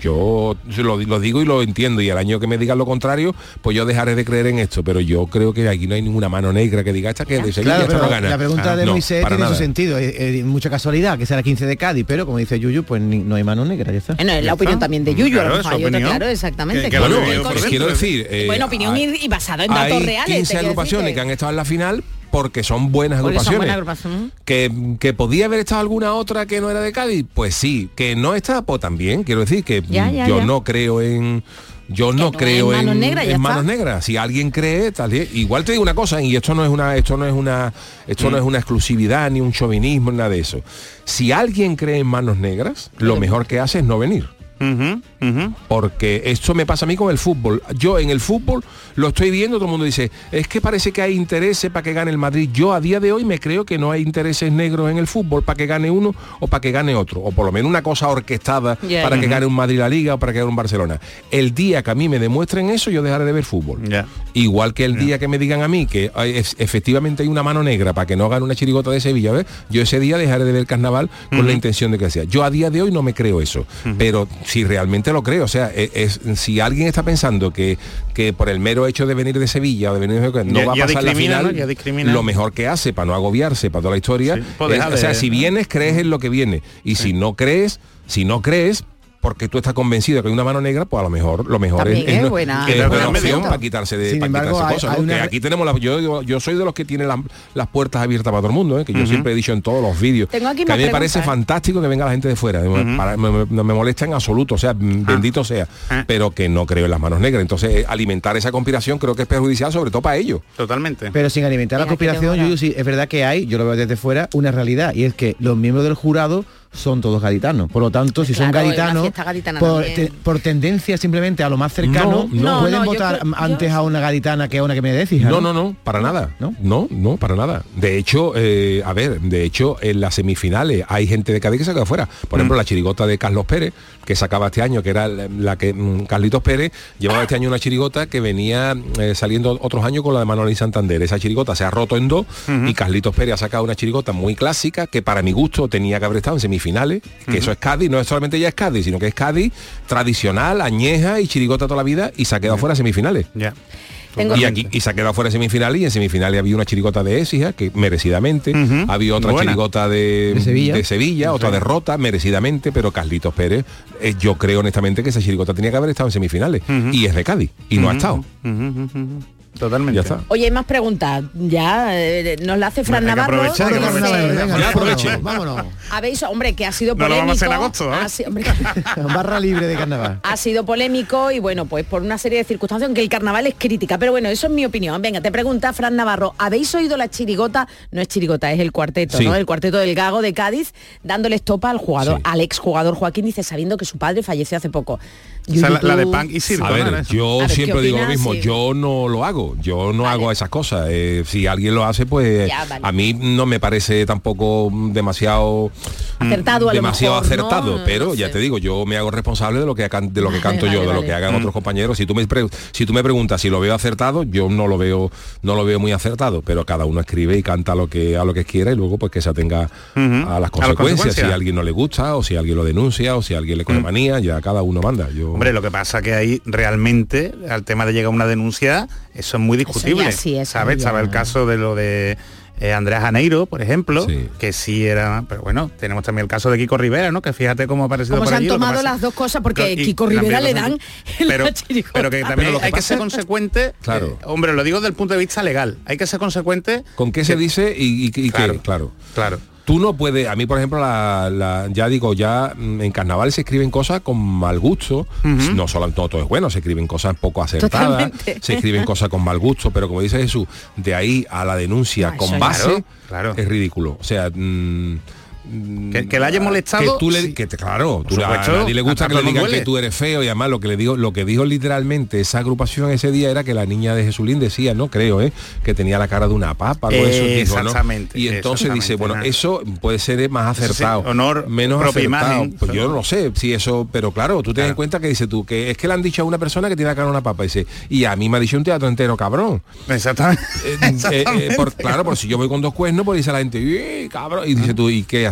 yo lo, lo digo y lo entiendo, y el año que me digan lo contrario, pues yo dejaré de creer en esto, pero yo creo que aquí no hay ninguna mano negra que diga esta que de Sevilla Claro, esta pero no gana. la pregunta Ah, de no, Moisés tiene su nada. sentido. Es, es mucha casualidad que sea la 15 de Cádiz, pero como dice Yuyu, pues ni- no hay mano negra, ya está. Bueno, es la opinión también de Yuyu, a lo mejor hay otra, claro, exactamente. Que- bueno, Que- pues quiero decir, eh, bueno, opinión hay- y, basado en datos hay reales. 15 te quiero decir agrupaciones que han estado en la final porque son buenas porque son agrupaciones. buenas agrupaciones. Que, que podía haber estado alguna otra que no era de Cádiz, pues sí. Que no está, pues también. Quiero decir que Ya, ya, yo ya. no creo en. Yo no, no creo en en, manos negras, ya en manos está. negras. Si alguien cree, tal y- igual te digo una cosa, y esto no es una, esto no es una, esto Mm. no es una exclusividad ni un chauvinismo, nada de eso. Si alguien cree en manos negras, lo mejor que hace es no venir. Porque esto me pasa a mí con el fútbol. Yo en el fútbol lo estoy viendo, todo el mundo dice, es que parece que hay intereses para que gane el Madrid. Yo a día de hoy me creo que no hay intereses negros en el fútbol para que gane uno o para que gane otro. O por lo menos una cosa orquestada para que gane un Madrid la Liga o para que gane un Barcelona. El día que a mí me demuestren eso, yo dejaré de ver fútbol. Igual que el día que me digan a mí que hay- es- efectivamente hay una mano negra para que no gane una chirigota de Sevilla, ¿ves? yo ese día dejaré de ver carnaval con la intención de que sea. Yo a día de hoy no me creo eso, pero si realmente lo creo, o sea, e- es, si alguien está pensando que, que por el mero hecho de venir de Sevilla o de venir de no Ya- va a pasar la final, ¿no? Lo mejor que hace para no agobiarse, para toda la historia, pues es- o sea, si vienes, crees en lo que viene. Y si no crees, si no crees, porque tú estás convencido que hay una mano negra, pues a lo mejor lo mejor es, es buena- es buena opción para quitarse de Sin para embargo, quitarse hay- cosas, hay ¿no? una Que re- aquí tenemos la, yo, yo, yo soy de los que tiene la- las puertas abiertas para todo el mundo, ¿eh? que yo siempre he dicho en todos los vídeos. Tengo aquí que a mí me parece ¿eh? fantástico que venga la gente de fuera. me- para- me- me- no me molesta en absoluto, o sea, mm, bendito sea, pero que no creo en las manos negras. Entonces, eh, alimentar esa conspiración creo que es perjudicial, sobre todo para ellos. Totalmente. Pero sin alimentar la Mira, conspiración, Yuyu, sí, es verdad que hay, yo lo veo desde fuera, una realidad, y es que los miembros del jurado son todos gaditanos. Por lo tanto, si son Claro, gaditanos, por, te- por tendencia simplemente a lo más cercano, No, no. pueden No, no, yo votar creo- antes a una gaditana que a una que me decís. No, no, no, para nada. ¿No? No, no, para nada. De hecho, eh, a ver, de hecho, en las semifinales hay gente de Cádiz que se queda fuera. Por ejemplo, la chirigota de Carlos Pérez, que sacaba este año, que era la la que mm, Carlitos Pérez llevaba este año una chirigota que venía eh, saliendo otros años con la de Manuel y Santander. Esa chirigota se ha roto en dos y Carlitos Pérez ha sacado una chirigota muy clásica que para mi gusto tenía que haber estado en semifinales, que eso es Cádiz, no es solamente ya es Cádiz, sino que es Cádiz tradicional, añeja y chirigota toda la vida y se ha quedado fuera semifinales. Ya. Tengo- Y aquí y se ha quedado fuera de semifinales y en semifinales había una chirigota de Écija, que merecidamente, había otra Buena. chirigota de, De Sevilla. Sevilla, otra derrota, merecidamente, pero Carlitos Pérez, eh, yo creo honestamente que esa chirigota tenía que haber estado en semifinales. Y es de Cádiz, y no ha estado. Totalmente. Ya está. Oye, hay más preguntas. Ya eh, nos la hace Fran Navarro. aprovechar, que aprovechar. Vámonos. Habéis, hombre, que ha sido No lo polémico. vamos a hacer en agosto, ¿eh? ha, si- hombre, Barra libre de carnaval. ha sido polémico y bueno, pues por una serie de circunstancias, aunque el carnaval es crítica. Pero bueno, eso es mi opinión. Venga, te pregunta Fran Navarro, ¿habéis oído la chirigota? No es chirigota, es el cuarteto, Sí. ¿no? El cuarteto del Gago de Cádiz, dándole estopa al jugador, Sí. al exjugador Joaquín, dice, sabiendo que su padre falleció hace poco. O sea, la, la de Punk y Circo, A ¿no? ver, yo A ver, ¿qué siempre digo lo mismo, Sí. yo no lo hago, yo no hago esas cosas. Eh, si alguien lo hace, pues Ya, vale. a mí no me parece tampoco demasiado Acertado a lo demasiado acertado, No, pero no ya sé. te digo, yo me hago responsable de lo que can- de lo que Vale, canto yo, vale, de lo vale. que hagan otros compañeros. Si tú me si tú me preguntas si lo veo acertado, yo no lo veo no lo veo muy acertado, pero cada uno escribe y canta lo que a lo que quiera y luego pues que se atenga a las consecuencias, consecuencias. si a alguien no le gusta o si alguien lo denuncia o si a alguien le coge manía, ya cada uno manda. Yo Hombre, lo que pasa que ahí realmente al tema de llegar a una denuncia, eso es muy discutible. ya sí, eso ¿Sabes? Sabe el caso de lo de eh, Andrea Janeiro, por ejemplo, Sí. que sí era, pero bueno, tenemos también el caso de Kiko Rivera, ¿no? Que fíjate cómo ha aparecido Como por se han allí, tomado las dos cosas, porque Y- Kiko Rivera le dan pero, pero que también Pero lo que hay que ser consecuente. Claro. eh, hombre, lo digo desde el punto de vista legal. Hay que ser consecuente. ¿Con qué se dice y, y- y qué? Claro. Claro. Tú no puedes, a mí por ejemplo, la, la- ya digo, ya mm, en carnaval se escriben cosas con mal gusto, no solo no todo es bueno, se escriben cosas poco acertadas, Totalmente. se escriben cosas con mal gusto, pero como dice Jesús, de ahí a la denuncia Ah, con base claro, es ridículo. O sea, mm, Que, que le haya molestado. que tú le, sí. que te- claro, tú le- a supuesto, nadie le gusta que le digan que tú eres feo y además lo que le digo, lo que dijo literalmente esa agrupación ese día era que la niña de Jesulín decía, no creo, ¿eh? que tenía la cara de una papa, algo de eso dijo, ¿no? Exactamente, Y entonces dice, exactamente, bueno, nada. eso puede ser más sí, acertado, honor, menos acertado. imagen. Pues yo no lo sé, si eso, pero claro, tú ten en cuenta que dice tú que es que le han dicho a una persona que tiene la cara de una papa, dice, y a mí me ha dicho un teatro entero, cabrón. Exactamente. Eh, eh, por- claro, por si yo voy con dos cuernos, pues dice la gente, "Ih, cabrón, y dice tú, ¿y qué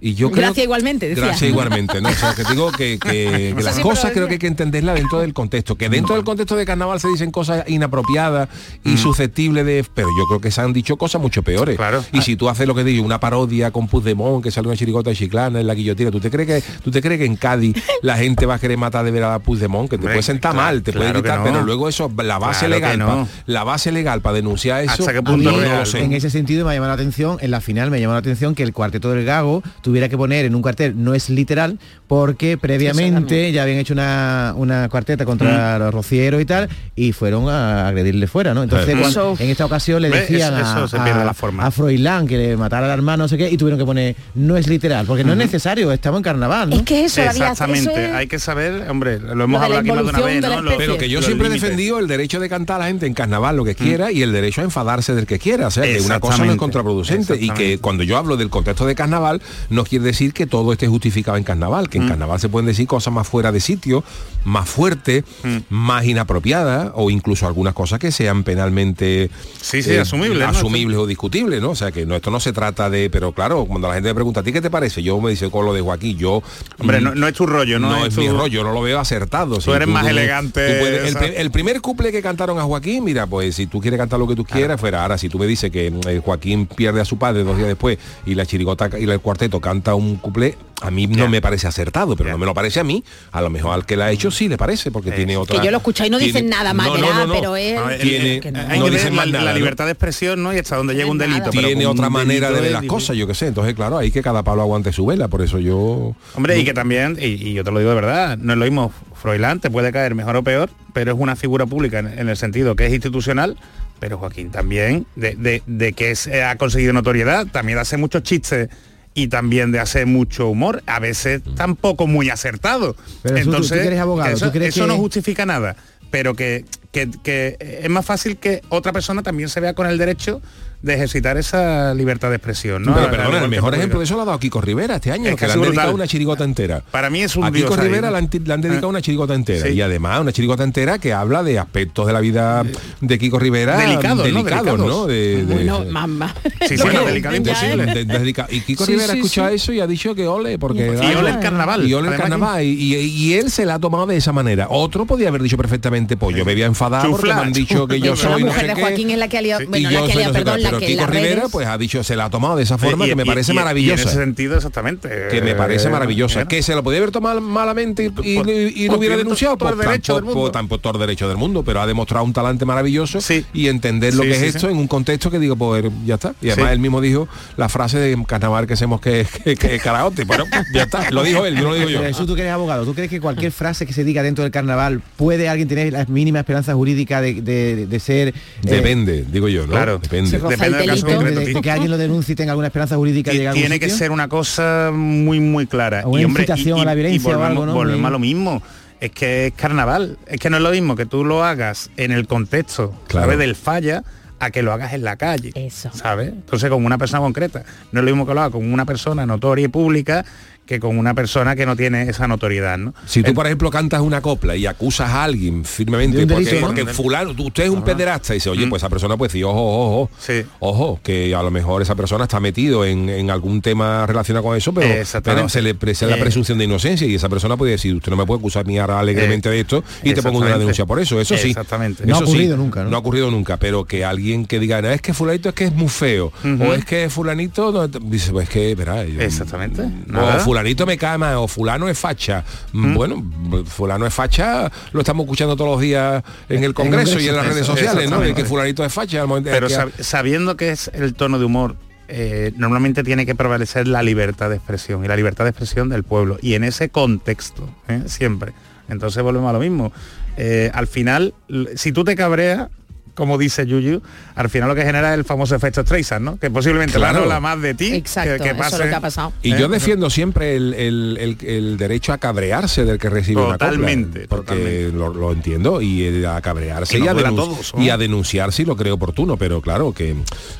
Y yo creo Gracias igualmente, decía. Gracias igualmente, ¿no? O sea, que digo que, que- que Eso las cosas creo que hay que entenderlas dentro del contexto. Que dentro del contexto de carnaval se dicen cosas inapropiadas y susceptibles de... Pero yo creo que se han dicho cosas mucho peores. Claro. Y si tú haces lo que digo, una parodia con Puigdemont, que sale una chirigota de chiclana en la guillotina, ¿tú te crees que tú te crees que en Cádiz la gente va a querer matar de ver a Puigdemont? Que te Hombre, puede sentar claro, mal, te puede claro quitar, no. pero luego eso, la base legal, no. pa- la base legal para denunciar eso, ¿Hasta qué a punto mí es no real? lo sé. En ese sentido me ha llamado la atención, en la final me ha llamado la atención que el cuarteto del Gago tuviera que poner en un cartel, no es literal, porque previamente ya habían hecho una, una cuarteta contra los rocieros y tal, y fueron a agredirle fuera, ¿no? Entonces Mm. cuando- en esta ocasión le decían eso- a, eso se pierde a- la forma. a Froilán que le matara al hermano, no sé qué, y tuvieron que poner, no es literal, porque no es necesario, estamos en carnaval, ¿no? Es que eso, Exactamente, eso es- hay que saber, hombre, lo hemos hablado aquí más de una vez, de Pero que yo los siempre he defendido el derecho de cantar a la gente en carnaval lo que quiera y el derecho a enfadarse del que quiera. O sea, que una cosa no es contraproducente y que cuando yo hablo del contexto de carnaval no quiere decir que todo esté justificado en carnaval, que en carnaval se pueden decir cosas más fuera de sitio, más fuertes, más inapropiadas o incluso algunas cosas que sean penalmente Sí, sí, asumibles, ¿no? asumibles o discutibles, ¿no? O sea, que no, esto no se trata de, pero claro, cuando la gente me pregunta, ¿a ti qué te parece? Yo me dice con lo de Joaquín, yo... Hombre, mm, no, no es tu rollo, ¿no? no es, mi tu- rollo, no lo veo acertado. Tú eres más elegante, puedes- el, primer couple que cantaron a Joaquín, mira, pues si tú quieres cantar lo que tú quieras, fuera. Ahora, si tú me dices que eh, Joaquín pierde a su padre dos días después y la chirigota y el cuarteto canta un couple, a mí no me parece acertado, pero no me lo parece a mí. A lo mejor al que la ha hecho sí le parece, porque tiene otra... Que yo lo escuché y no dicen nada más, No, no, ¿verdad? no, no. Pero ver, Tiene- no hay que dicen la, nada, la ¿no? libertad de expresión, ¿no? Y hasta donde llega un delito. pero tiene otra manera de ver las cosas, yo qué sé. Entonces, claro, hay que cada palo aguante su vela, por eso yo... Hombre, y que también, y, y yo te lo digo de verdad, no es lo mismo, Froilán te puede caer mejor o peor, pero es una figura pública en, en el sentido que es institucional, pero Joaquín también, de, de- de que es- eh, ha conseguido notoriedad, también hace muchos chistes y también de hacer mucho humor, a veces tampoco muy acertado. Pero Jesús, tú- tú que eres abogado, eso, ¿tú crees eso que- no justifica nada, pero que, que- que es más fácil que otra persona también se vea con el derecho de ejercitar esa libertad de expresión. ¿no? Pero perdona, el mejor ejemplo de eso lo ha dado Kiko Rivera este año, Es que, que le han dedicado brutal. una chirigota entera. Para mí es un A Kiko dios ahí, Rivera ¿no? le han, ti- le han dedicado Ah. una chirigota entera Sí. y además una chirigota entera que habla de aspectos de la vida de Kiko Rivera Delicados, ¿no? delicados. ¿no? De, de- Bueno, mamá. Sí, sí, Bueno, no, delicado de- imposible. de- de- delica- y Kiko Sí, Rivera sí, ha escuchado sí. eso y ha dicho que ole, porque... Y ole el carnaval. Y ole el carnaval. Y, él se la ha tomado de esa manera. Otro podía haber dicho perfectamente, pues yo me voy a enfadar porque me han dicho que yo la soy no mujer de. Joaquín es la que ha liado, la perdón, la pero que Kiko Rivera redes... pues ha dicho, se la ha tomado de esa forma Y- que me y- parece y- y en maravillosa ese sentido, exactamente. que me parece Eh, maravillosa. Que se lo podía haber tomado malamente y, y- Por- y lo por hubiera denunciado, el pues derecho del tampoco, mundo. tampoco todo derecho del mundo, pero ha demostrado un talante maravilloso y entender lo Sí, que sí, es sí. esto en un contexto que digo, pues ya está. Y además Sí. él mismo dijo la frase de carnaval que hacemos que, que, que es karaoke. Bueno, ya está. Lo dijo él, yo no lo digo yo. Pero Jesús, tú que eres abogado, ¿tú crees que cualquier frase que se diga dentro del carnaval puede alguien tener la mínima esperanza jurídica de, de- de ser... eh, Depende, digo yo, ¿no? Claro. Depende. Depende el del caso delito. de, concreto. de- de que alguien lo denuncie y tenga alguna esperanza jurídica de llegar a algún tiene que ser una cosa muy muy clara O una incitación a la violencia o volvemos, algo, ¿no? volvemos Muy- a lo mismo es que es carnaval es que no es lo mismo que tú lo hagas en el contexto Claro. ¿sabes? del falla a que lo hagas en la calle Eso. ¿sabes? entonces con una persona concreta no es lo mismo que lo hagas con una persona notoria y pública que con una persona que no tiene esa notoriedad ¿no? Si tú, por ejemplo, cantas una copla y acusas a alguien firmemente porque, ¿no? porque fulano, tú- usted es un pederasta y dice, oye, pues esa persona puede decir, ojo, ojo, ojo, Sí. ojo, que a lo mejor esa persona está metido en, en algún tema relacionado con eso, pero, pero se le presenta la Eh. presunción de inocencia y esa persona puede decir, usted no me puede acusar a mí ahora alegremente Eh. de esto y te pongo una denuncia por eso. Eso sí. Exactamente. No ha sí, ocurrido nunca, ¿no? ha ocurrido nunca, pero que alguien que diga, no, es que fulanito es que es muy feo, o es que fulanito, no, dice, pues es que, verá, yo- exactamente o. fulanito me cae mal, o fulano es facha. ¿Mm? Bueno, fulano es facha, lo estamos escuchando todos los días en el Congreso y en las redes sociales, ¿no? De que fulanito es facha. al momento- pero sab- sabiendo que es el tono de humor eh, normalmente tiene que prevalecer la libertad de expresión y la libertad de expresión del pueblo. Y en ese contexto, ¿eh? siempre. Entonces volvemos a lo mismo. Eh, al final, si tú te cabreas, como dice Yuyu, al final lo que genera es el famoso efecto Streisand, ¿no? Que posiblemente Claro. la habla más de ti Exacto, que, que eso es pase. lo que ha pasado. Y ¿Eh? yo defiendo siempre el, el- el- el derecho a cabrearse del que recibe Totalmente, una copla, porque lo, lo entiendo, y eh, a cabrearse y a, duele a denun- todos, ¿no? y a denunciar si lo creo oportuno, pero claro, que,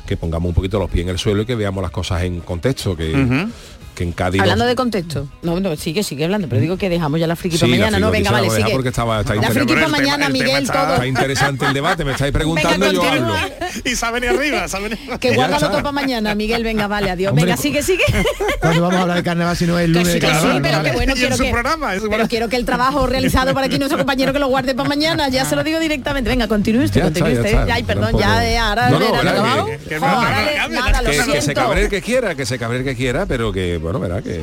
que pongamos un poquito los pies en el suelo y que veamos las cosas en contexto, que. Que en Cádiz... Hablando de contexto. No, no, sigue, sigue hablando, pero digo que dejamos ya la friki Sí, para la mañana, ¿no? Venga, vale, sigue. porque estaba, está La interesante. friki para mañana, Miguel, está- todo. Está interesante el debate, me estáis preguntando y yo continúa. hablo. y venido arriba, arriba. Que guárdalo todo para mañana, Miguel, venga, vale, adiós. Hombre, venga, sigue, sigue. Cuando vamos a hablar de carnaval si no es el Que lunes que sí, carnaval? pero que bueno, quiero que, programa, en su pero programa. quiero que el trabajo realizado por aquí nuestro compañero que lo guarde para mañana, ya se lo digo directamente. Venga, continúe usted, continúe ya usted. Ay, perdón, ya, ahora que- se cabre el que quiera, que se cabre el que quiera, pero que, bueno, verá que...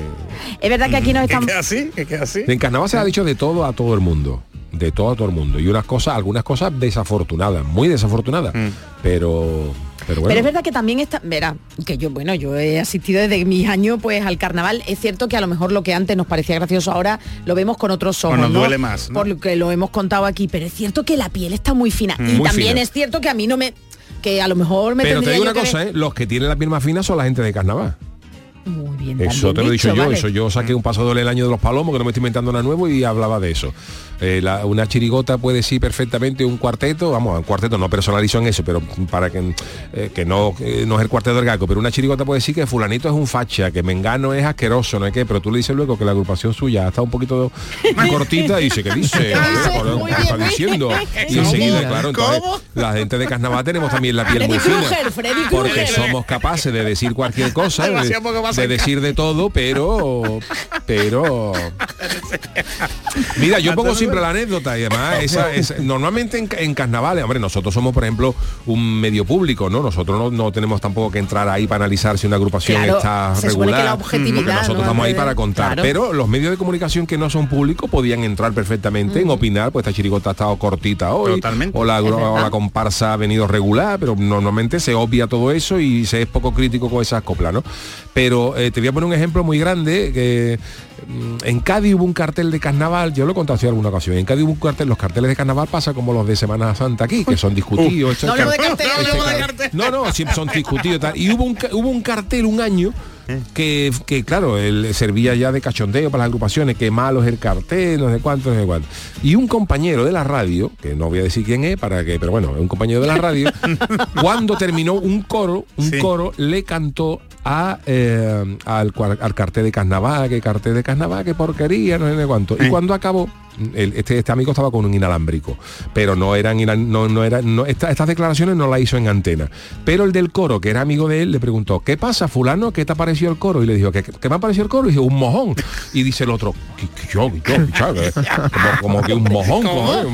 Es verdad que aquí nos queda así, que queda así. En carnaval se ha dicho de todo a todo el mundo. De todo a todo el mundo. Y unas cosas, algunas cosas desafortunadas, muy desafortunadas. Mm. Pero. Pero bueno. Pero es verdad que también está, verá, que yo, bueno, yo he asistido desde mis años pues al carnaval. Es cierto que a lo mejor lo que antes nos parecía gracioso ahora lo vemos con otros ojos. nos ¿no? duele más, ¿no? Por lo que lo hemos contado aquí. Pero es cierto que la piel está muy fina. y Muy también fina. es cierto que a mí no me. que a lo mejor me Pero te digo una cosa, ver- ¿eh? los que tienen la piel más fina son la gente de carnaval. Muy bien. Eso te lo he dicho yo, vale. eso yo saqué un paso doble el año de los palomos, que no me estoy inventando nada nuevo y hablaba de eso. Eh, la- una chirigota puede sí perfectamente un cuarteto, vamos, un cuarteto no personalizo en eso, pero para que, eh, que no, que no es el cuarteto del gaco, pero una chirigota puede decir que fulanito es un facha, que Mengano es asqueroso, no es que, pero tú le dices luego que la agrupación suya está un poquito cortita y dice, ¿qué dice? ¿Qué. Y enseguida, claro, entonces la gente de carnaval tenemos también la piel muy fina. Porque somos capaces de decir cualquier cosa, de, de decir de todo, pero pero mira, yo pongo siempre la anécdota y además esa, es normalmente en, en carnavales, hombre, nosotros somos por ejemplo un medio público, ¿no? Nosotros no, no tenemos tampoco que entrar ahí para analizar si una agrupación Claro, está se que regular. la objetividad, porque nosotros ¿no? estamos ahí para contar. claro. Pero los medios de comunicación que no son públicos podían entrar perfectamente en opinar, pues esta chirigota ha estado cortita hoy. Totalmente. O la, o comparsa ha venido regular, pero normalmente se obvia todo eso y se es poco crítico con esas coplas, ¿no? Pero eh, te voy a poner un ejemplo muy grande que en Cádiz hubo un cartel de carnaval, yo lo he contado en alguna ocasión, en Cádiz hubo un cartel, los carteles de carnaval pasa como los de Semana Santa aquí, que son discutidos. No de cartel, no este hablemos de car- cartel. No, no, siempre son discutidos y tal. Y hubo un, hubo un cartel un año que, que, claro, él servía ya de cachondeo para las agrupaciones, que malo es el cartel, no sé cuánto, no sé cuánto. Y un compañero de la radio, que no voy a decir quién es, para que, pero bueno, un compañero de la radio, cuando terminó un coro, un Sí. coro le cantó a, eh, al, al cartel de carnaval, que cartel de carnaval, que porquería, no sé de cuánto. Y Eh. cuando acabó, el- este, este amigo estaba con un inalámbrico, pero no eran no, no era, no, esta- estas declaraciones no las hizo en antena. Pero el del coro, que era amigo de él, le preguntó, ¿qué pasa, fulano? ¿Qué te ha parecido el coro? Y le dijo, ¿qué, qué me ha parecido el coro? Y dijo, un mojón. Y dice el otro, "¿Qué- qué yo, yo, chaval, como, como que un mojón, como, eh,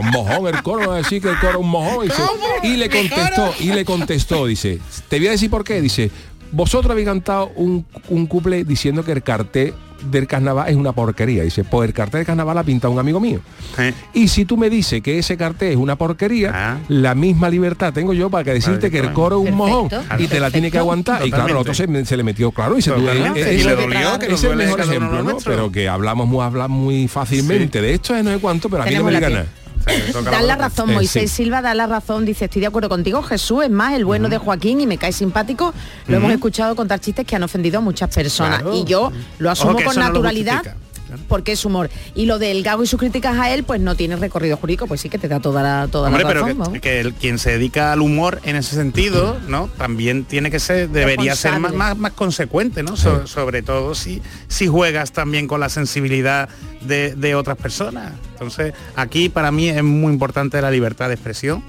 un mojón el coro, va a decir que el coro es un mojón. Y, dice- y le contestó, y le contestó, dice, te voy a decir por qué, dice, vosotros habéis cantado un, un couple diciendo que el cartel del carnaval es una porquería. Dice, pues el cartel del carnaval ha pintado un amigo mío. Eh. Y si tú me dices que ese cartel es una porquería, Ah. la misma libertad tengo yo para que decirte que el coro es un mojón Perfecto, y te la tiene que aguantar. Y claro, el otro se, se le metió claro y se tuvo es- Y le dolió, que es el mejor ejemplo, lo ¿no? Pero que hablamos muy, hablamos muy fácilmente de esto, es no sé cuánto, pero a mí no Tenemos me gana. Da la razón, Eh, Moisés sí. Silva da la razón, dice, estoy de acuerdo contigo, Jesús, es más, el bueno de Joaquín y me cae simpático, lo hemos escuchado contar chistes que han ofendido a muchas personas. Claro. y yo lo asumo con no porque es humor. Y lo del Gago y sus críticas a él, pues no tiene recorrido jurídico, pues sí que te da toda la, toda Hombre, la pero razón. que, vamos. que el- quien se dedica al humor en ese sentido, ¿no? También tiene que ser, debería ser más, más, más consecuente, ¿no? So- sobre todo si, si juegas también con la sensibilidad de, de otras personas. Entonces, aquí para mí es muy importante la libertad de expresión.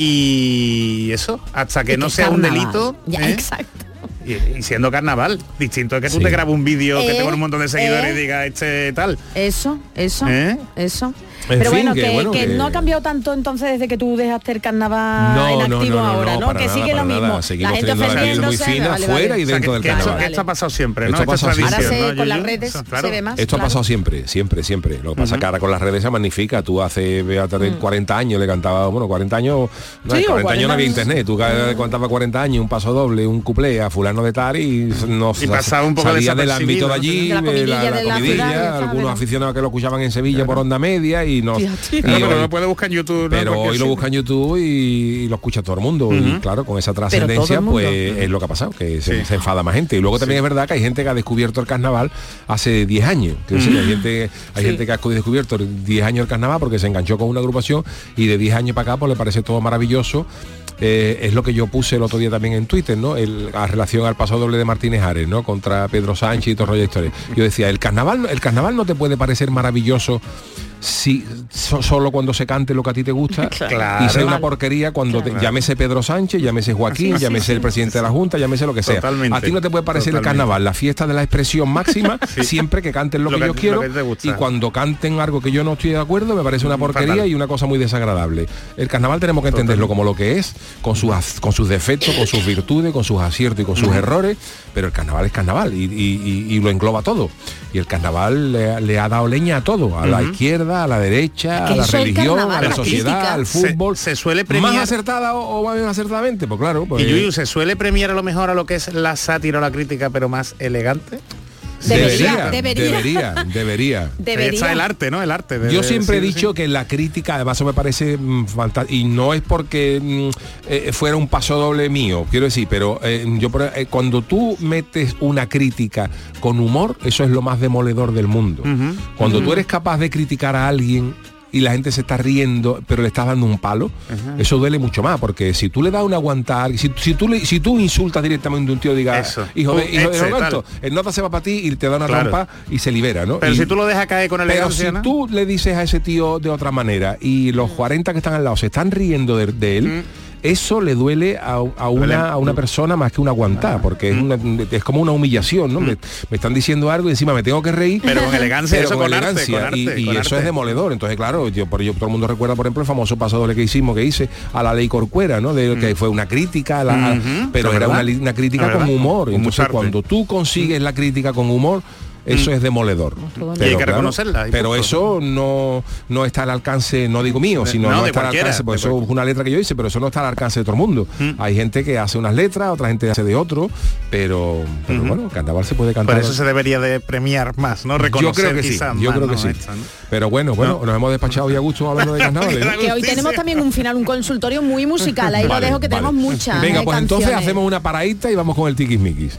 Y eso, hasta que no sea un delito. Ya, ¿eh? exacto. Y, y siendo carnaval, distinto es que tú Sí. te grabas un vídeo que Eh, tenga un montón de seguidores eh. y diga este tal. Eso, eso, ¿Eh? eso. En Pero fin, bueno, que que, bueno, que que- no ha cambiado tanto entonces desde que tú dejaste el carnaval No, en activo no, no, ahora, no, Que nada, sigue lo mismo. la gente teniendo la vida muy fina vale, fuera vale. y dentro del carnaval. que esto ha pasado siempre, ¿no? Esto ha Esto es pasado tradición, Ahora se- ¿no, con las redes claro. se ve más. Esto ha pasado siempre, siempre, siempre. Lo que pasa que ahora con las redes se magnifica. Tú hace fíjate, 40 años le cantabas, bueno, 40 años, no, Sí, o 40 años no 40 había internet. Tú cada- cantabas 40 años, un paso doble, un cuplé a fulano de tal y no pasaba un poco salía del ámbito de allí, la eh, comidilla algunos aficionados que lo escuchaban en Sevilla por onda media y no. Pero hoy- lo puede buscar en YouTube. pero hoy lo busca en YouTube y lo escucha todo el mundo. Y claro, con esa trascendencia, pues es lo que ha pasado, que se, Sí. se enfada más gente. Y luego también es verdad que hay gente que ha descubierto el carnaval hace 10 años. Decir, hay gente, hay gente que ha descubierto 10 años el carnaval porque se enganchó con una agrupación y de 10 años para acá pues le parece todo maravilloso. Eh, es lo que yo puse el otro día también en Twitter, ¿no? El, a relación al paso doble de Martínez Ares, ¿no? Contra Pedro Sánchez y todo rollo de historia. Yo decía, el carnaval, el carnaval no te puede parecer maravilloso si so- solo cuando se cante lo que a ti te gusta Claro. y sea una porquería cuando te- llámese Pedro Sánchez, llámese Joaquín, Sí, llámese sí, el presidente de la Junta, llámese lo que sea. Totalmente. A ti no te puede parecer el carnaval, la fiesta de la expresión máxima, siempre que canten lo, Lo que, que- yo quiero que y cuando canten algo que yo no estoy de acuerdo me parece una porquería Fatal. y una cosa muy desagradable. El carnaval tenemos que entenderlo como lo que es, con sus con sus defectos, con sus virtudes, con sus aciertos y con sus errores, pero el carnaval es carnaval y, y- y- y lo engloba todo. Y el carnaval le, le ha dado leña a todo, a la Ujú. Izquierda, a la derecha, Que a la religión, a la sociedad, crítica. al fútbol. se suele más premiar- acertada o, o más acertadamente, pues claro. Pues, Y Yuyu, ¿se suele premiar a lo mejor a lo que es la sátira o la crítica, pero más elegante? Debería, Debería, debería, debería. debería. Debería. Está el arte, ¿no? El arte. Yo siempre he dicho sí. que la crítica, además eso me parece fantástico, y no es porque mm, eh, fuera un paso doble mío, quiero decir, pero eh, yo eh, cuando tú metes una crítica con humor, eso es lo más demoledor del mundo. Cuando tú eres capaz de criticar a alguien y la gente se está riendo, pero le estás dando un palo, eso duele mucho más, porque si tú le das una aguantar, si, si tú le- si tú insultas directamente a un tío, diga, Eso. hijo de, Un hijo de Roberto, el nota se va para ti y te da una Claro. trampa y se libera, ¿no? Pero Y- si tú lo dejas caer con pero elegancia, si ¿no? tú le dices a ese tío de otra manera y los 40 que están al lado se están riendo de, de él, eso le duele a, a Mm. Una, a una persona más que una aguantada, porque es, una- es como una humillación, ¿no? Me, me están diciendo algo y encima me tengo que reír. Mm. Pero con elegancia, pero eso con con arte, elegancia, con arte, y, y con eso arte. es demoledor. Entonces, claro, yo, por ello todo el mundo recuerda, por ejemplo, el famoso paso doble que hicimos, que hice a la ley Corcuera, ¿no? De, Que fue una crítica, a la- pero era una, una crítica con humor. Entonces, cuando tú consigues la crítica con humor, eso es demoledor. Y hay que reconocerla, y Pero eso no, no está al alcance, no digo mío, sino no, no, de está al cualquiera, alcance, pues eso es una letra que yo hice, pero eso no está al alcance de todo el mundo. Hay gente que hace unas letras, otra gente hace de otro, pero, pero bueno, el carnaval se puede cantar. Por eso se debería de premiar más, ¿no? yo Reconocer creo que sí, yo creo que ¿no? sí. Esto, ¿no? Pero bueno, bueno, nos hemos despachado ya a gusto hablando de carnaval. ¿no? Que hoy tenemos también un final, un consultorio muy musical. Ahí Vale, lo dejo que vale. tenemos muchas. Venga, eh, pues entonces hacemos una paradita y vamos con el tiquismiquis.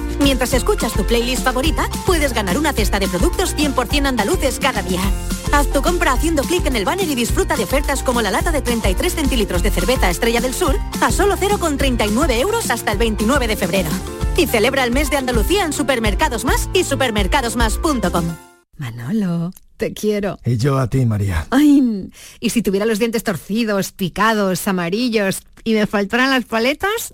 Mientras escuchas tu playlist favorita, puedes ganar una cesta de productos 100% andaluces cada día. Haz tu compra haciendo clic en el banner y disfruta de ofertas como la lata de 33 centilitros de cerveza Estrella del Sur a solo 0,39 euros hasta el 29 de febrero. Y celebra el mes de Andalucía en Supermercados Más y supermercadosmás.com. Manolo, te quiero. Y yo a ti, María. Ay, y si tuviera los dientes torcidos, picados, amarillos y me faltaran las paletas,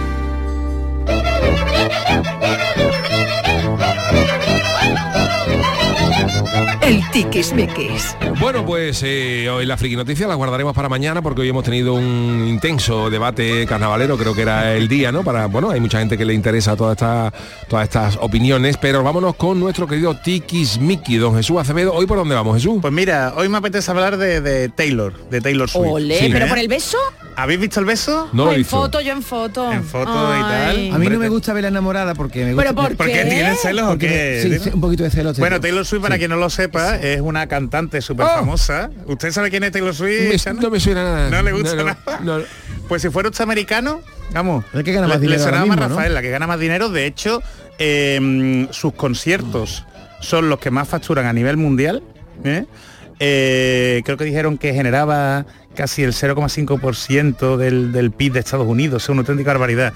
Thank you. El tiquismiquis. Bueno, pues eh, hoy la friki noticia la guardaremos para mañana porque hoy hemos tenido un intenso debate carnavalero, creo que era el día, ¿no? Para, bueno, hay mucha gente que le interesa toda esta, todas estas opiniones, pero vámonos con nuestro querido tiquismiqui, don Jesús Acevedo. ¿Hoy por dónde vamos, Jesús? Pues mira, hoy me apetece hablar de, de Taylor, de Taylor Swift. Olé, Sí, pero ¿eh? por el beso. ¿Habéis visto el beso? No en visto. foto, yo en foto. En foto y tal. A mí no me gusta verla enamorada porque me ¿Pero gusta... por ¿Por qué? qué? ¿Tienes celos o porque qué? me- sí, sí, un poquito de celos. Bueno. Taylor Swift, para quien no lo sepa, es una cantante súper famosa. ¿Usted sabe quién es Taylor Swift? Me- no me suena nada. ¿No le gusta No, no, nada? no. Pues si fuera usted americano, vamos, El que gana más le dinero sonaba más. Rafael, la que gana más dinero. De hecho, eh, sus conciertos son los que más facturan a nivel mundial. ¿eh? Eh, creo que dijeron que generaba casi el 0,5% del, del PIB de Estados Unidos, es una auténtica barbaridad.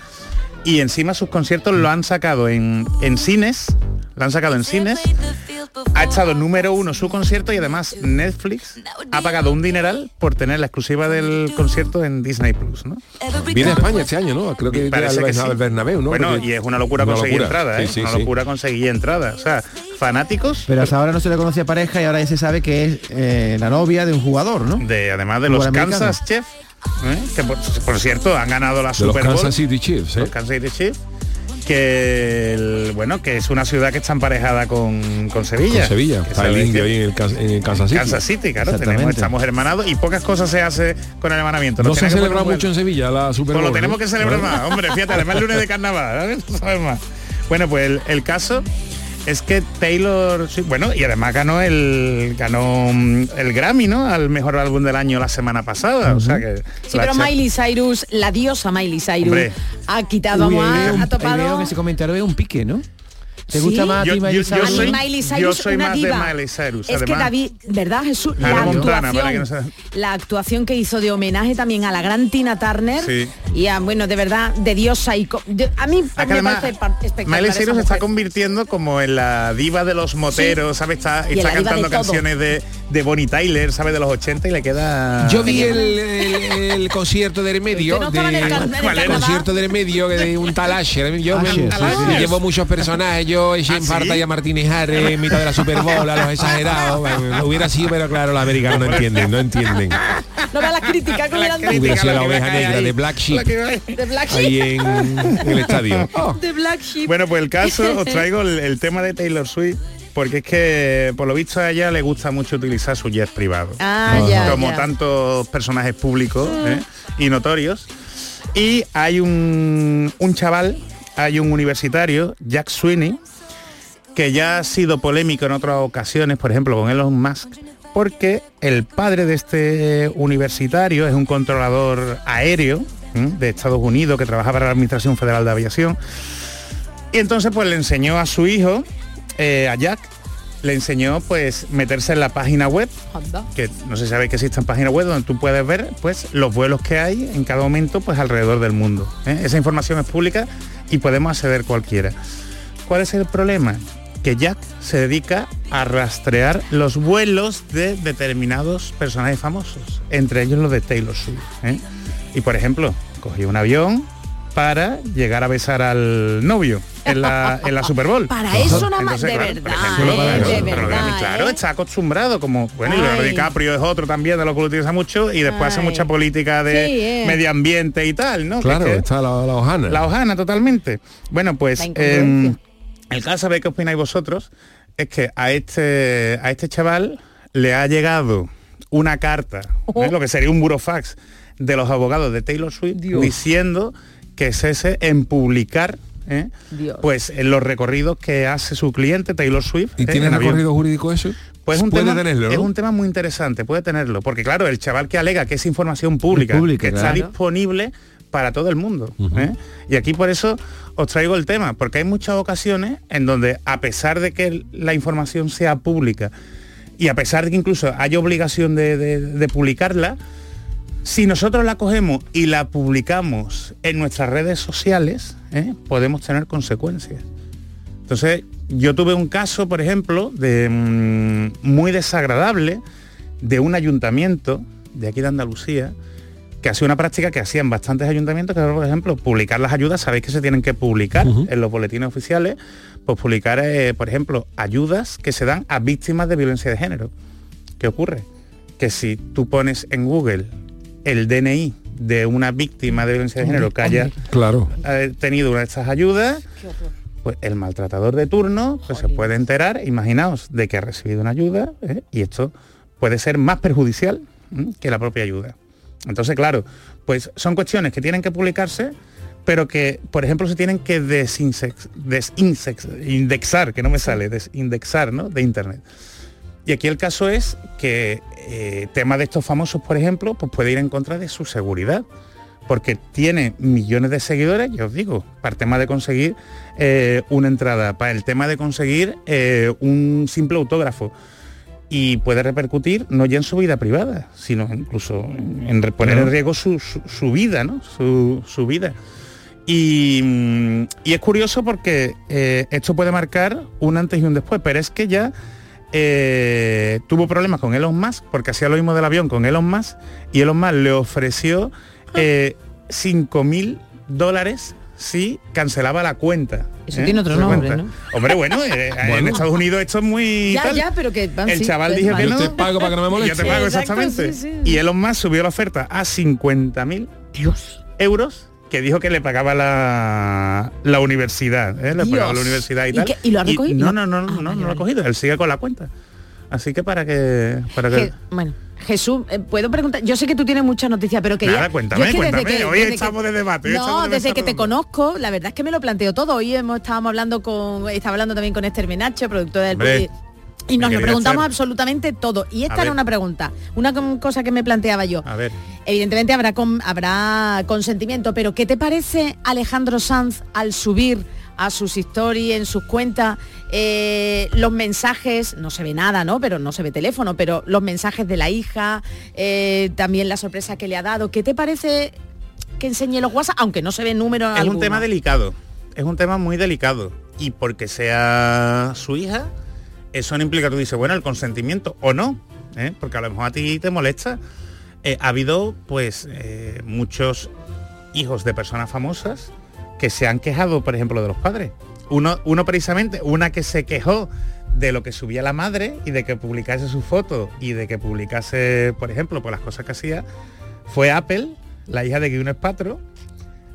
Y encima sus conciertos lo han sacado en, en cines, lo han sacado en cines, ha estado número uno su concierto y además Netflix ha pagado un dineral por tener la exclusiva del concierto en Disney Plus, ¿no? Viene a España este año, ¿no? Creo que Parece que sí. Bernabéu, ¿no? Bueno, Porque- y es una locura Una conseguir locura. entrada, ¿eh? Sí, sí, una sí. locura conseguir entrada. O sea, fanáticos Pero hasta ahora no se le conocía pareja y ahora ya se sabe que es eh, la novia de un jugador, ¿no? de además de los. Kansas Chiefs, ¿eh? que por, por cierto han ganado la de los Super Bowl. Kansas City Chiefs, ¿eh? los Kansas City Chiefs, que el- bueno, que es una ciudad que está emparejada con, con Sevilla. Con Sevilla. Está el indio ahí en el, en el Kansas City. Kansas City, claro, tenemos, estamos hermanados y pocas cosas se hace con el hermanamiento. No se poner mucho en Sevilla la Super Pues Bowl. lo tenemos ¿no? que celebrar más, hombre, fíjate, además el lunes de carnaval, ¿sabes? No sabes más. Bueno, pues el, el caso es que Taylor, sí, bueno, y además ganó el ganó mm, el Grammy, ¿no? Al mejor álbum del año la semana pasada, o sea que Sí, la pero Miley Cyrus, la diosa Miley Cyrus, Hombre. ha quitado, Uy, ha- veo un- ha ahí veo topado. que comentario es un pique, ¿no? ¿Te Sí. gusta más a Yo- ti yo- Miley yo Cyrus? soy- Miley Cyrus, yo soy una más de diva. Miley Cyrus, Es que además. David, ¿verdad, Jesús? Hannah La Montana, para que actuación, no se- la actuación que hizo de homenaje también a la gran Tina Turner Sí. y a, bueno, de verdad, de diosa y de- a mí Ah, que me además, parece par- espectacular Miley Cyrus se está convirtiendo como en la diva de los moteros, ¿sabes? Está, está la cantando de canciones de, de Bonnie Tyler, ¿sabes? De los 80 y le queda... Yo vi el, el- el concierto de remedio, Usted no de, en el en el concierto de remedio de un tal Asher. Yo me- Asher, sí, me sí. llevo muchos personajes, yo eché ¿Ah, en sí? falta y a Martínez Harris en mitad de la Super Bowl, a los exagerados. Bueno, hubiera sido, pero claro, los americanos no entienden, no entienden. No veas las críticas Hubiera sido la la que va a oveja caer negra ahí. de Black Sheep De Black ahí Sheep. en, en el estadio. Oh. De Black Sheep. Bueno, pues el caso, os traigo el, el tema de Taylor Swift, porque es que por lo visto a ella le gusta mucho utilizar su jet privado. Ah, ya, como ya. tantos personajes públicos ¿eh? y notorios. Y hay un, un chaval, hay un universitario, Jack Sweeney, que ya ha sido polémico en otras ocasiones, por ejemplo con Elon Musk, porque el padre de este universitario es un controlador aéreo de Estados Unidos que trabaja para la Administración Federal de Aviación. Y entonces pues le enseñó a su hijo, eh, a Jack, le enseñó pues meterse en la página web Anda. que no sé si sabéis que existen páginas web donde tú puedes ver pues los vuelos que hay en cada momento pues alrededor del mundo. ¿eh? Esa información es pública y podemos acceder cualquiera. ¿Cuál es el problema? Que Jack se dedica a rastrear los vuelos de determinados personajes famosos, entre ellos los de Taylor Swift. ¿eh? Y por ejemplo, cogió un avión para llegar a besar al novio en la, en la Super Bowl. Para eso nada más, de claro, verdad, ejemplo, ¿eh? claro, pero ¿eh? está acostumbrado como bueno y Leonardo. DiCaprio es otro también de lo que lo utiliza mucho y después hace mucha política de Sí, eh. medio ambiente y tal, ¿no? Claro, que- está la, la hojana. la hojana totalmente. Bueno, pues em, el caso de qué opináis vosotros es que a este a este chaval le ha llegado una carta, Oh. ¿eh? lo que sería un burofax de los abogados de Taylor Swift diciendo que cese en publicar ¿eh? Pues en los recorridos que hace su cliente Taylor Swift. ¿Y ¿eh? tiene recorrido jurídico eso? Pues un puede tema, tenerlo, es un tema muy interesante, puede tenerlo, porque claro, el chaval que alega que es información pública, pública, que está disponible para todo el mundo. ¿eh? Y aquí por eso os traigo el tema, porque hay muchas ocasiones en donde a pesar de que la información sea pública y a pesar de que incluso haya obligación de, de- de publicarla, si nosotros la cogemos y la publicamos en nuestras redes sociales, ¿eh? podemos tener consecuencias. Entonces, yo tuve un caso, por ejemplo, de mm, muy desagradable de un ayuntamiento de aquí de Andalucía que hacía una práctica que hacían bastantes ayuntamientos, que era, por ejemplo, publicar las ayudas, sabéis que se tienen que publicar en los boletines oficiales, pues publicar, eh, por ejemplo, ayudas que se dan a víctimas de violencia de género. ¿Qué ocurre? Que si tú pones en Google el DNI de una víctima de violencia de género que haya claro. tenido una de estas ayudas, pues el maltratador de turno pues, se puede enterar, imaginaos, de que ha recibido una ayuda ¿eh? y esto puede ser más perjudicial que la propia ayuda. Entonces, claro, pues son cuestiones que tienen que publicarse, pero que, por ejemplo, se tienen que desinsex- desinsex- indexar, que no me sale, desindexar, ¿no? De Internet. Y aquí el caso es que eh, tema de estos famosos, por ejemplo, pues puede ir en contra de su seguridad. Porque tiene millones de seguidores, ya os digo, para el tema de conseguir eh, una entrada, para el tema de conseguir eh, un simple autógrafo. Y puede repercutir no ya en su vida privada, sino incluso en poner en riesgo su, su- su vida, ¿no? Su, su vida. Y, y es curioso porque eh, esto puede marcar un antes y un después, pero es que ya eh, tuvo problemas con Elon Musk, porque hacía lo mismo del avión con Elon Musk, y Elon Musk le ofreció eh, 5 mil dólares si cancelaba la cuenta. Eso ¿eh? tiene otro nombre, cuenta. ¿no? Hombre, bueno, eh, en. Estados Unidos esto es muy... Ya, tal. ya, pero que van, El sí, chaval dije vale. que no. Yo te pago para que no me moleste. Yo te pago exactamente. sí, sí. Y Elon Musk subió la oferta a 50.000 euros que dijo que le pagaba la, la universidad, ¿eh? le pagaba la universidad y, ¿Y tal. qué? ¿Y lo ha recogido? No, no, no, no, no, no lo ha cogido, él sigue con la cuenta. Así que para que para que Je- bueno, Jesús, eh, puedo preguntar, yo sé que tú tienes muchas noticias, pero quería... Nada, cuéntame, es que desde que- Hoy desde estamos que- de debate, hoy estamos No, de desde que te conozco, la verdad es que me lo planteo todo. Hoy hemos, estábamos hablando con, estaba hablando también con Esther Menacho, productora del y nos lo preguntamos absolutamente todo. Y A esta era ver. una pregunta, una cosa que me planteaba yo. A ver. Evidentemente habrá, con- habrá consentimiento, pero ¿qué te parece Alejandro Sanz al subir a sus stories, en sus cuentas, eh, los mensajes, no se ve nada, ¿no? Pero no se ve teléfono, pero los mensajes de la hija, eh, también la sorpresa que le ha dado. ¿Qué te parece que enseñe los WhatsApp, aunque no se ve número Es un tema delicado, es un tema muy delicado. Y porque sea su hija, eso no implica, tú dices, bueno, el consentimiento o no, ¿eh? porque a lo mejor a ti te molesta. Eh, ha habido pues eh, muchos hijos de personas famosas que se han quejado, por ejemplo, de los padres. Uno, uno precisamente, una que se quejó de lo que subía la madre y de que publicase su foto y de que publicase, por ejemplo, por las cosas que hacía, fue Apple, la hija de Gwyneth Paltrow,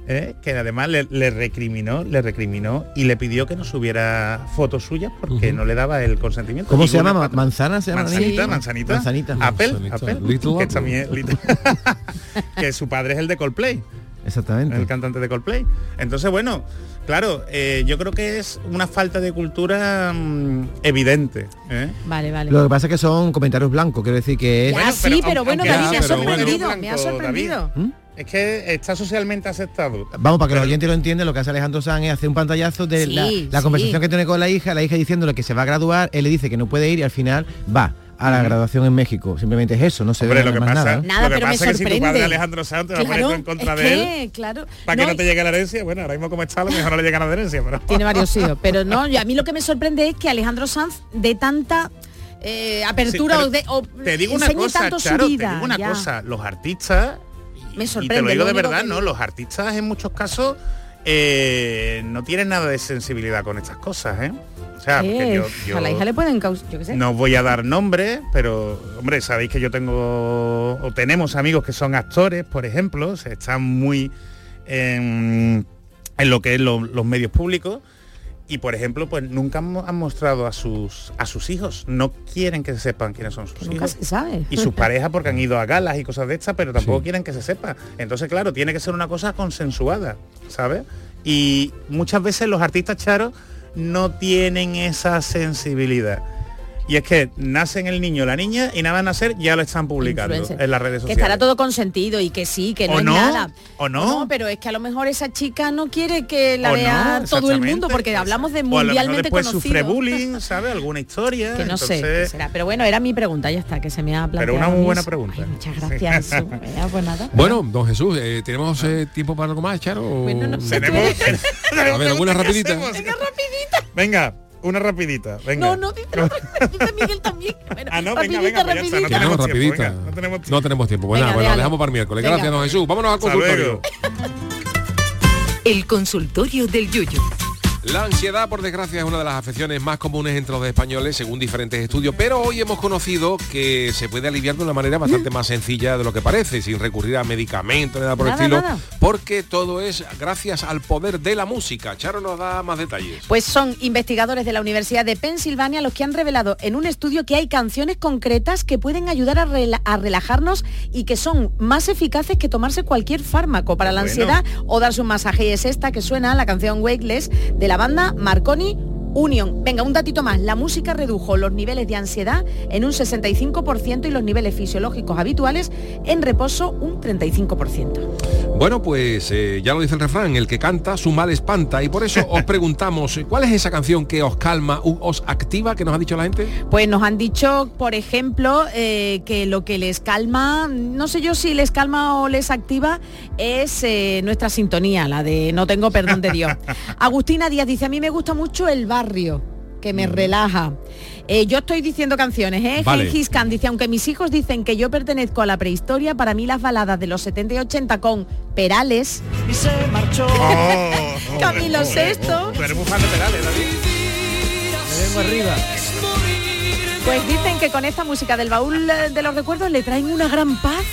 ¿eh? que además le, le recriminó, le recriminó y le pidió que no subiera fotos suyas porque no le daba el consentimiento. ¿Cómo se llama? ¿Manzana se llama la Manzanita, manzanita, Manzanita. Apple, Manzanita. Apple, Little que Apple. también Little- que su padre es el de Coldplay. Exactamente. El cantante de Coldplay. Entonces, bueno, claro, eh, yo creo que es una falta de cultura mm, evidente. ¿eh? Vale, vale. Lo que pasa es que son comentarios blancos, quiero decir que... Ya, sí, pero bueno, aunque- David, me ha pero bueno, sorprendido, blanco, me ha sorprendido. David, Es que está socialmente aceptado. Vamos, para que los oyentes lo entiendan, lo que hace Alejandro Sanz es hacer un pantallazo de Sí, la, la sí. conversación que tiene con la hija, la hija diciéndole que se va a graduar, él le dice que no puede ir y al final va a la graduación en México. Simplemente es eso, no se Hombre, ve lo que más pasa, nada. Nada, lo que pero me es que si tu padre sorprende. Alejandro Sanz te va a Claro, poner en contra es de él claro. para que No, te llegue la herencia. Bueno, ahora mismo como está, a lo mejor no le llega la herencia, pero... Tiene varios hijos, pero no, y a mí lo que me sorprende es que Alejandro Sanz de tanta eh, apertura Sí, o, de, o te digo una cosa, Charo, te digo una ya. cosa, los artistas, Me y sorprende. te lo digo de verdad, que ¿no? Los artistas en muchos casos eh, no tienen nada de sensibilidad con estas cosas, ¿eh? O sea, porque yo, a yo la hija le pueden causar, yo qué sé. no voy a dar nombre, pero hombre, sabéis que yo tengo o tenemos amigos que son actores, por ejemplo, o sea, están muy en, en lo que es lo- los medios públicos y por ejemplo, pues nunca han mo- han mostrado a sus a sus hijos, no quieren que se sepan quiénes son sus Nunca hijos. se sabe. Y sus parejas porque han ido a galas y cosas de estas, pero tampoco quieren que se sepa. Entonces, claro, tiene que ser una cosa consensuada, ¿sabes? Y muchas veces los artistas charos no tienen esa sensibilidad. Y es que nacen el niño o la niña y nada más nacer ya lo están publicando Influencer. en las redes Que sociales. estará todo consentido y que sí, que no ¿O es no? nada. ¿O no? pero es que a lo mejor esa chica no quiere que la ¿O vea no? todo el mundo, porque hablamos de O a lo mejor mundialmente después conocido. sufre bullying, ¿sabes? Alguna historia. Que no sé entonces- será. Pero bueno, era mi pregunta, ya está, que se me ha planteado. Pero una muy buena eso. pregunta. Ay, muchas gracias, pues nada. Bueno, don Jesús, eh, ¿tenemos eh, tiempo para algo más, Charo? o- Bueno, no sé, Tenemos, A ver, alguna rapidita. Venga, una rapidita. Venga. No, no, dice Miguel también. Bueno, Ah, no, venga, rapidita, venga, pues ya está, no rapidita. Tenemos tiempo, rapidita. venga, no tenemos No tenemos tiempo. Bueno, Venga, bueno, déjalo. dejamos para miércoles. Venga. Gracias, don Jesús. Vámonos al consultorio. El consultorio del Yuyu. La ansiedad, por desgracia, es una de las afecciones más comunes entre los españoles, según diferentes estudios, pero hoy hemos conocido que se puede aliviar de una manera bastante más sencilla de lo que parece, sin recurrir a medicamentos, nada por el Nada, estilo, nada. porque todo es gracias al poder de la música. Charo nos da más detalles. Pues son investigadores de la Universidad de Pensilvania los que han revelado en un estudio que hay canciones concretas que pueden ayudar a, rela- a relajarnos y que son más eficaces que tomarse cualquier fármaco para la Bueno. ansiedad o darse un masaje. Y es esta que suena, la canción Wakeless de la banda Marconi Union. Venga, un datito más. La música redujo los niveles de ansiedad en un 65% y los niveles fisiológicos habituales en reposo un 35%. Bueno, pues eh, ya lo dice el refrán, el que canta su mal espanta, y por eso os preguntamos, ¿cuál es esa canción que os calma, os activa, que nos ha dicho la gente? Pues nos han dicho, por ejemplo, eh, que lo que les calma, no sé yo si les calma o les activa, es eh, nuestra sintonía, la de No tengo perdón de Dios. Agustina Díaz dice, a mí me gusta mucho el barrio, que me relaja. Eh, yo estoy diciendo canciones, ¿eh? Vale. Gengis Khan dice, aunque mis hijos dicen que yo pertenezco a la prehistoria, para mí las baladas de los 70 y 80 con Perales, Y se marchó. Camilo Sesto, Tú eres muy fan de Perales, David. Me vengo arriba. Pues dicen que con esta música del baúl de los recuerdos le traen una gran paz.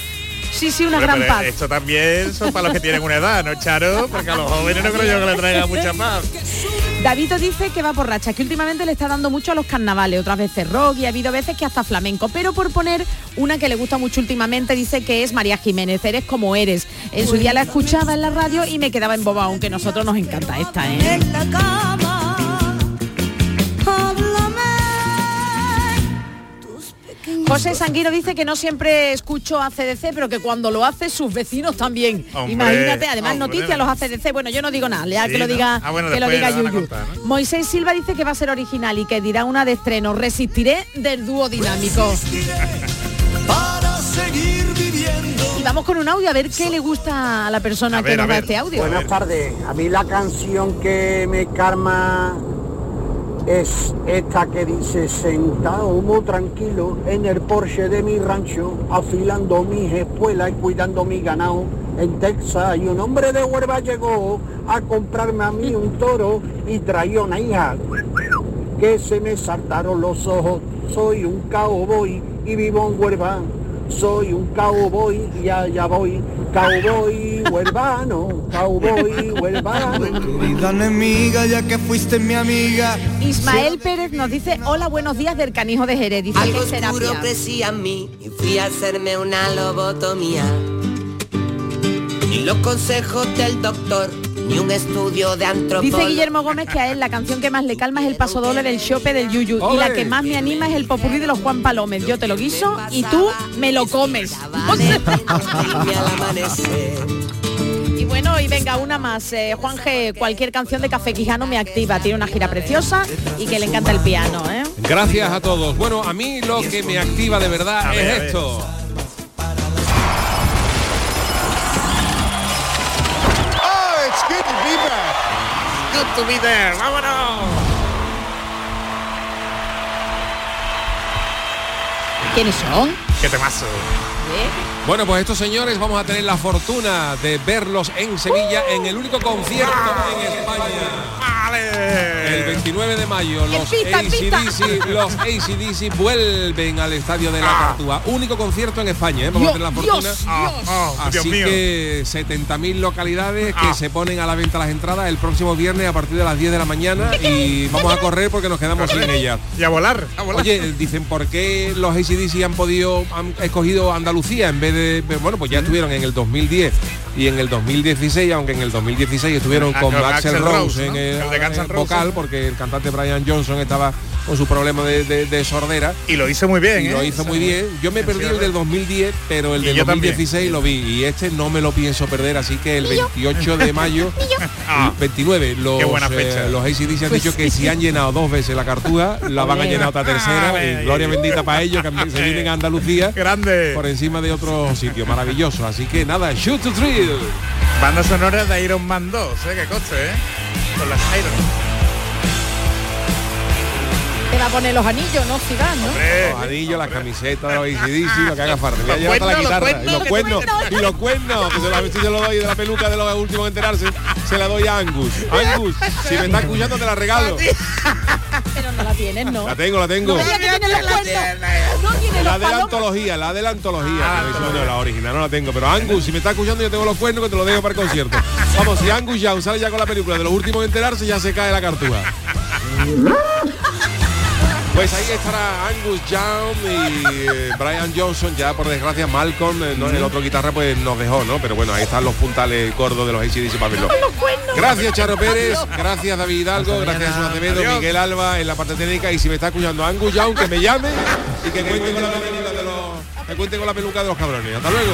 Sí, sí, una Hombre, gran pero paz. Esto también son para los que tienen una edad, ¿no, Charo? Porque a los jóvenes no creo yo que le traiga mucha paz. Davito dice que va por rachas, que últimamente le está dando mucho a los carnavales, otras veces rock y ha habido veces que hasta flamenco. Pero por poner una que le gusta mucho últimamente, dice que es María Jiménez, eres como eres. En su día la escuchaba en la radio y me quedaba embobada, aunque a nosotros nos encanta esta, ¿eh? José Sanguino dice que no siempre escucho ACDC, pero que cuando lo hace sus vecinos también. Hombre, Imagínate, además hombre. noticias los ACDC, bueno, yo no digo nada, ya Sí, que lo ¿no? diga, Ah, bueno, que lo diga a Yuyu. contar, Moisés Silva dice que va a ser original y que dirá una de estreno, resistiré del dúo dinámico. para seguir viviendo. Y vamos con un audio a ver qué le gusta a la persona que nos da este audio. Buenas tardes. A mí la canción que me calma es esta que dice sentado muy tranquilo en el Porsche de mi rancho, afilando mis espuelas y cuidando mi ganado. En Texas y un hombre de Huelva llegó a comprarme a mí un toro y traía una hija que se me saltaron los ojos. Soy un cowboy y vivo en Huelva. Soy un cowboy y allá voy. Cowboy huelvano, cowboy huelvano. Querida enemiga, ya que fuiste mi amiga. Ismael Pérez nos dice, hola, buenos días del canijo de Jerez. Dice Algo que oscuro crecía en mí y fui a hacerme una lobotomía. Ni los consejos del doctor, ni un estudio de antropólogo. Dice Guillermo Gómez que a él la canción que más le calma es el paso doble del chope del Yuyu y la que más me anima es el popurrí de los Juan Palomes. Yo te lo guiso y tú me lo comes. y bueno, y venga, una más. Eh, Juan G, cualquier canción de Café Quijano me activa. Tiene una gira preciosa y que le encanta el piano, ¿eh? Gracias a todos. Bueno, a mí lo que me activa de verdad ver, es ver. esto. Good to be there. ¡Vámonos! ¿Quiénes son? ¡Qué temazo! Bueno, pues estos señores vamos a tener la fortuna de verlos en Sevilla en el único concierto en España. El 29 de mayo los. ACDC, los ACDC vuelven al estadio de la Cartúa. Único concierto en España, ¿eh? vamos a tener la fortuna. Dios, Dios. Así que 70.000 localidades que se ponen a la venta las entradas el próximo viernes a partir de las 10 de la mañana y vamos a correr porque nos quedamos sin ellas. Y a volar, a volar. Oye, dicen, ¿por qué los ACDC han podido, han escogido Andalucía en vez de, bueno, pues ya estuvieron en el 2010 y en el 2016, aunque en el 2016 estuvieron Ah, con Axel Rose en el, El de vocal, porque el cantante Brian Johnson estaba con su problema de, de- de sordera. Y lo hizo muy bien, Y lo ¿eh? hizo muy bien. Yo me perdí el del 2010, pero el Y del yo también. 2016 lo vi. Y este no me lo pienso perder, así que el 28 de mayo, Ah, 29, los, qué buena fecha. eh, los ACDC han Pues dicho que si han llenado dos veces la cartuja, la van a llenar otra tercera. Ay, y gloria bendita para ellos, que se vienen a Andalucía. Grande. Por encima de otros sitios maravillosos. Así que nada, shoot to thrill. Banda sonora de Iron Man 2, ¿eh? Que coste, ¿eh? Con las Iron. Te va a poner los anillos, ¿no? Si van, ¿no? Los anillos, las camisetas los ACDC, lo que haga falta. Voy a Los llevar la guitarra. los y los cuernos. Y los cuernos. Que se si se lo doy de la peluca de los últimos a enterarse, se la doy a Angus. Angus, si me está escuchando te la regalo. Pero no la tienes, ¿no? La tengo, la tengo. No diga que tiene los cuernos. No tiene La los de la antología, la de la antología. No, no, la original no la tengo. Pero Angus, si me está escuchando, yo tengo los cuernos que te lo dejo para el concierto. Vamos, si Angus Young sale ya con la película de los últimos a enterarse, ya se cae la cartuja. Pues ahí estará Angus Young y eh, Brian Johnson, ya por desgracia Malcolm, eh, no, el otro guitarra pues nos dejó, ¿no? Pero bueno, ahí están los puntales gordos de los ACDC para verlo. Gracias Charo Pérez, gracias David Hidalgo, gracias Jesús Acevedo. Miguel Alba en la parte técnica y si me está escuchando Angus Young, que me llame y que cuente con la peluca de los, que cuente con la peluca de los cabrones. Hasta luego.